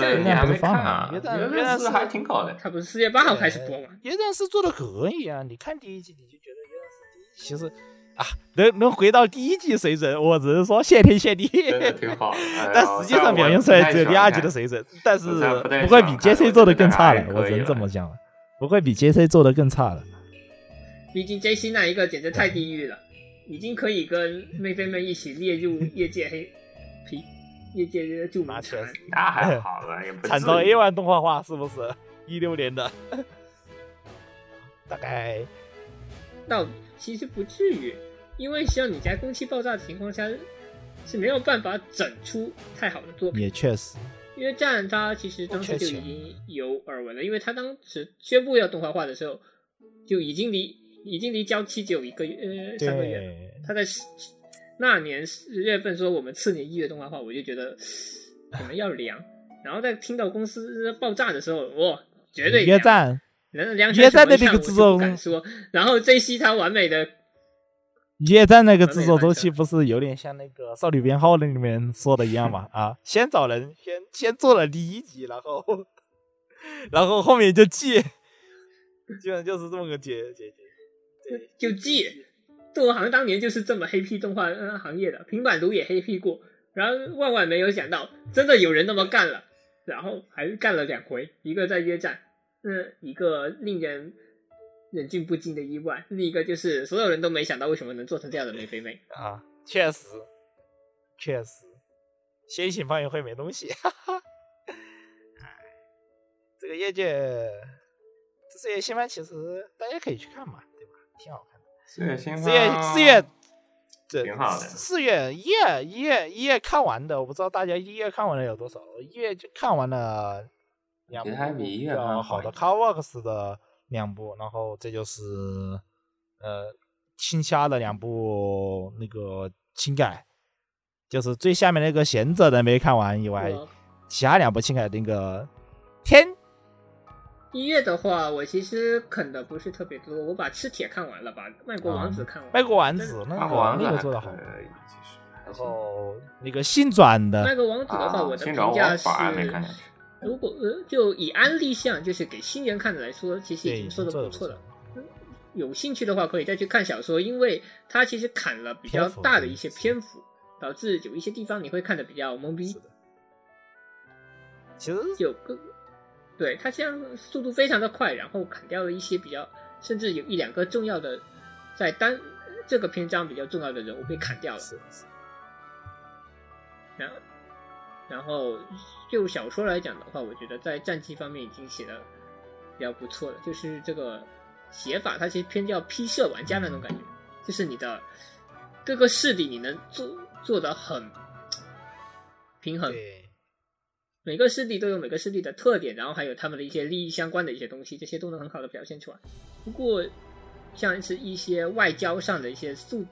战你还没放看啊？原战是来是还挺搞的。他不是四月八号开始播嘛？原战是做的可以啊！你看第一季，你就觉得原战士第一季其实啊，能能回到第一季水准，我只是说谢天谢地。真的挺好。哎但实际上表现出来只有第二季的水准，但是不会比 J C 做的更差了，我只能这么讲了。不会比 JC 做的更差了。毕竟 J C 那一个简直太地狱了，已经可以跟妹妹们一起列入业界黑 皮业界的著名那还好了，也不至惨遭于 A 1动画化是不是？一六年的，大概。那其实不至于，因为像你在空气爆炸的情况下是没有办法整出太好的作品。也确实，因为战他其实当时就已经有耳闻了，因为他当时宣布要动画化的时候，就已经离已经离交期只有一个月呃三个月他在十那年十月份说我们次年一月动画化，我就觉得可能要凉。然后在听到公司爆炸的时候，哇，绝对凉约战能凉约战的那个制作不敢说。然后 J C 他完美的夜战那个制作周期不是有点像那个《少女编号》那里面说的一样吗？啊，先找人，先先做了第一集，然后 然后后面就记，基本就是这么个结结结。对，就记，斗行当年就是这么黑屁动画行业的，平板读也黑屁过。然后万万没有想到，真的有人那么干了，然后还干了两回，一个在约战，嗯，一个令人忍俊不禁的意外，另一个就是所有人都没想到为什么能做成这样的美肥美。啊，确实，确实，先行放映会没东西，哈哈。哎，这个业界，这些新番其实大家可以去看嘛，对吧？挺好看。四月新四月四月，这挺好的四月一月一月一月看完的，我不知道大家一月看完的有多少，一月就看完了两部比一月看好较好的 CarWorks 的两部，然后这就是呃青虾的两部那个轻改，就是最下面那个贤者的没看完以外，我其他两部轻改那个天一月的话，我其实啃的不是特别多，我把吃铁看完了，把外国王子看完了。卖国王子那那个王子那个做的好，然后那个新转的卖国王子的话，啊我的评价是。如果呃，就以安利项，就是给新人看的来说，其实已对，经说的不错了。有兴趣的话，可以再去看小说，因为它其实砍了比较大的一些篇幅，导致有一些地方你会看的比较懵逼其实有个，对他这样速度非常的快，然后砍掉了一些比较，甚至有一两个重要的，在单这个篇章比较重要的人物被砍掉了。然后，然后就小说来讲的话，我觉得在战绩方面已经写的比较不错了。就是这个写法，它其实偏叫批射玩家那种感觉，就是你的各个势力你能做做的很平衡，对，每个势力都有每个势力的特点，然后还有他们的一些利益相关的一些东西，这些都能很好的表现出来。不过，像是一些外交上的一些速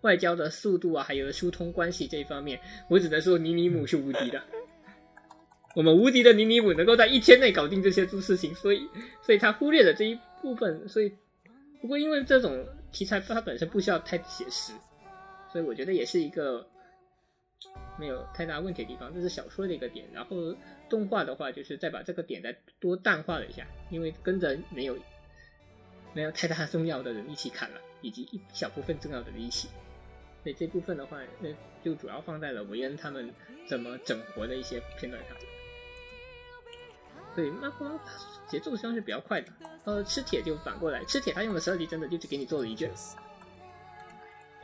外交的速度啊，还有疏通关系这一方面，我只能说尼尼姆是无敌的。我们无敌的尼尼姆能够在一天内搞定这些事情，所以，所以他忽略了这一部分。所以，不过因为这种题材它本身不需要太写实，所以我觉得也是一个没有太大问题的地方，这是小说的一个点。然后动画的话，就是再把这个点再多淡化了一下，因为跟着没有没有太大重要的人一起砍了，以及一小部分重要的人一起。所以这部分的话，那就主要放在了维恩他们怎么整活的一些片段上。对，漫画节奏上是比较快的。呃，吃铁就反过来，吃铁他用的十二级真的就只给你做了一卷确。实。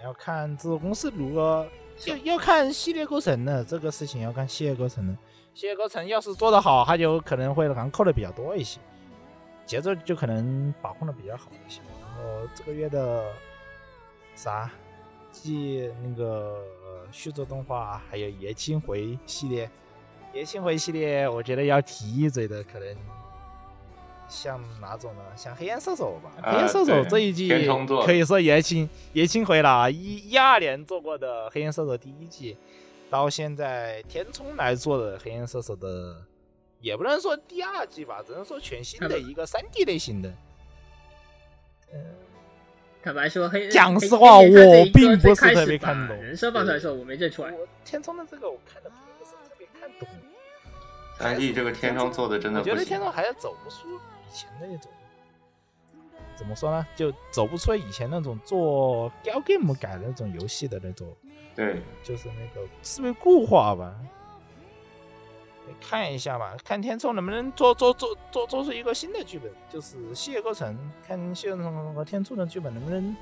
要看制作公司如何，要要看系列构成的这个事情，要看系列构成的。系列构成要是做得好，它就可能会囊扣的比较多一些，节奏就可能把控的比较好一些。然后这个月的啥，继那个续作动画，还有爷青回系列，爷青回系列，我觉得要提一嘴的可能。像哪种呢？像黑暗射手吧，呃黑暗射手这一季可以说爷青爷青回了，一一二年做过的黑暗射手第一季，到现在填充来做的黑暗射手的，也不能说第二季吧，只能说全新的一个三 D 类型的。坦白说，黑讲实话我并不是特别看懂人设放出来的时候，我没认出来。我填充的这个我看的并不是特别看懂，三 D 这个天窗做的真的不行我觉得天。窗还是走不出以前的那种，怎么说呢？就走不出以前那种做 gal game 改的那种游戏的那种，对，就是那个思维固化吧。看一下吧，看天冲能不能做做做做做出一个新的剧本，就是谢构成，看谢构成和天冲的剧本能不能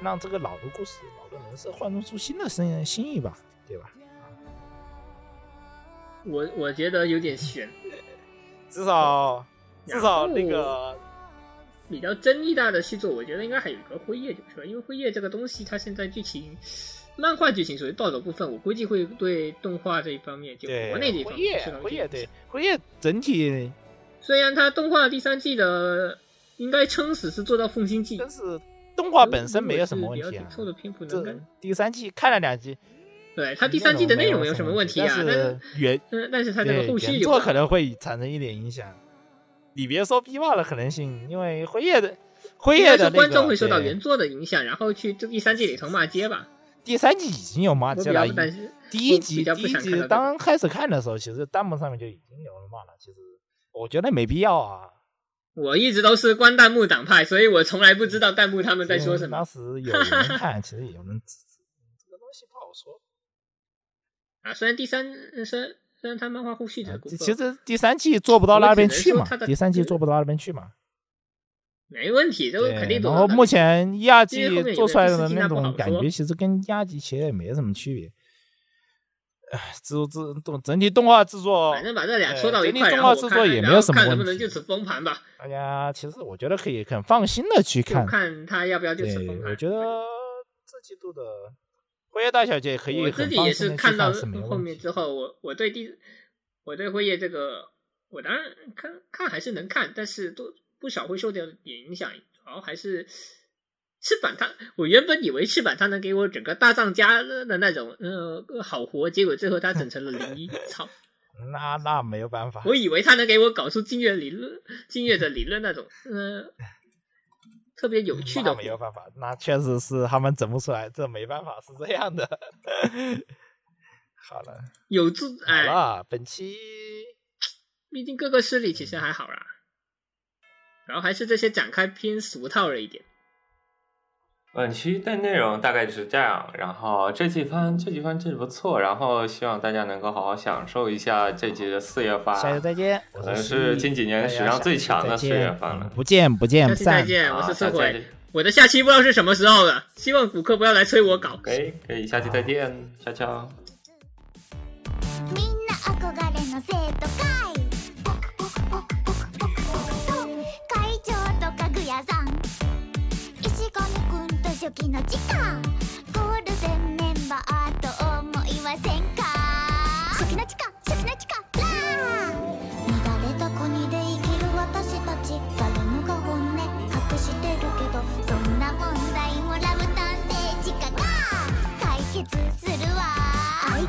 让这个老的故事、老的人设焕发出新的新新意吧，对吧？我我觉得有点悬。至少至少那个比较争议大的续作，我觉得应该还有一个辉夜就是了，因为辉夜这个东西，它现在剧情。漫画剧情属于盗走部分，我估计会对动画这一方面，就国内这一方面，辉夜对辉夜整体，虽然它动画第三季的应该撑死是做到奉新季，但是动画本身没有什么问题啊。凑的篇幅这第三季看了两集，对它第三季的内容没有什么问题啊？但是原但是它这个后续做可能会产生一点影响。你别说逼爆的可能性，因为辉夜的辉夜的观众会受到原作的影响，然后去这第三季里头骂街吧。第三季已经有骂街了，第一集第一集刚开始看的时候，其实弹幕上面就已经有人骂了。其实我觉得没必要啊。我一直都是关弹幕党派，所以我从来不知道弹幕他们在说什么。当时有人看，其实有人支持，这个东西不好说。啊，虽然第三，虽然虽然他漫画后续的，其实第三季做不到那边去嘛，第三季做不到那边去嘛。没问题，这个肯定。然后目前一、二季做出来的那种感觉，其实跟一、二季其实也没什么区别。哎，制作制动整体动画制作，反正把这俩说到一块，动画制作也没有什么问题。能不能就此封盘吧？大家其实我觉得可以很放心的去看，看他要不要就此封盘。我觉得这季度的《辉夜大小姐》可以我自己也是看。到后面之后，我我对第我对辉夜这个，我当然看看还是能看，但是多。不少会受到点影响，主要还是翅膀它。我原本以为翅膀它能给我整个大藏家的那种呃好活，结果最后它 整成了零一，操！那那没有办法。我以为他能给我搞出金月理论、金月的理论那种呃特别有趣的。没有办法，那确实是他们整不出来，这没办法，是这样的。好了，有自哎，了，本期毕竟各个势力其实还好啦。然后还是这些展开偏俗套了一点。本期的内容大概就是这样。然后这季番这季番真的不错。然后希望大家能够好好享受一下这季的四月番。下期再见。可能是近几年史上最强的四月番了。不见不见不散。再见，我是刺鬼。我的下期不知道是什么时候了。希望骨科不要来催我搞。可以可以，下期再见，悄悄。初期の時間。ゴールデンメンバーと思いませんか？初期の地下初期の地下ラー乱れた国で生きる私たち。誰もが本音。隠してるけどどんな問題もラブ探偵地下が解決するわ。IQ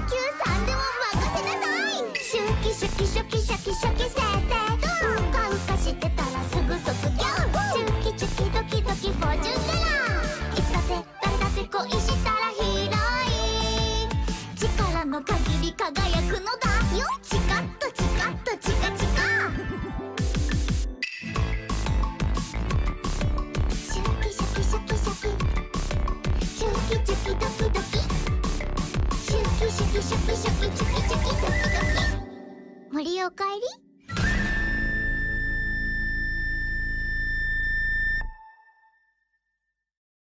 さんでも任せなさい。シュキシュキシュキシ森おかえり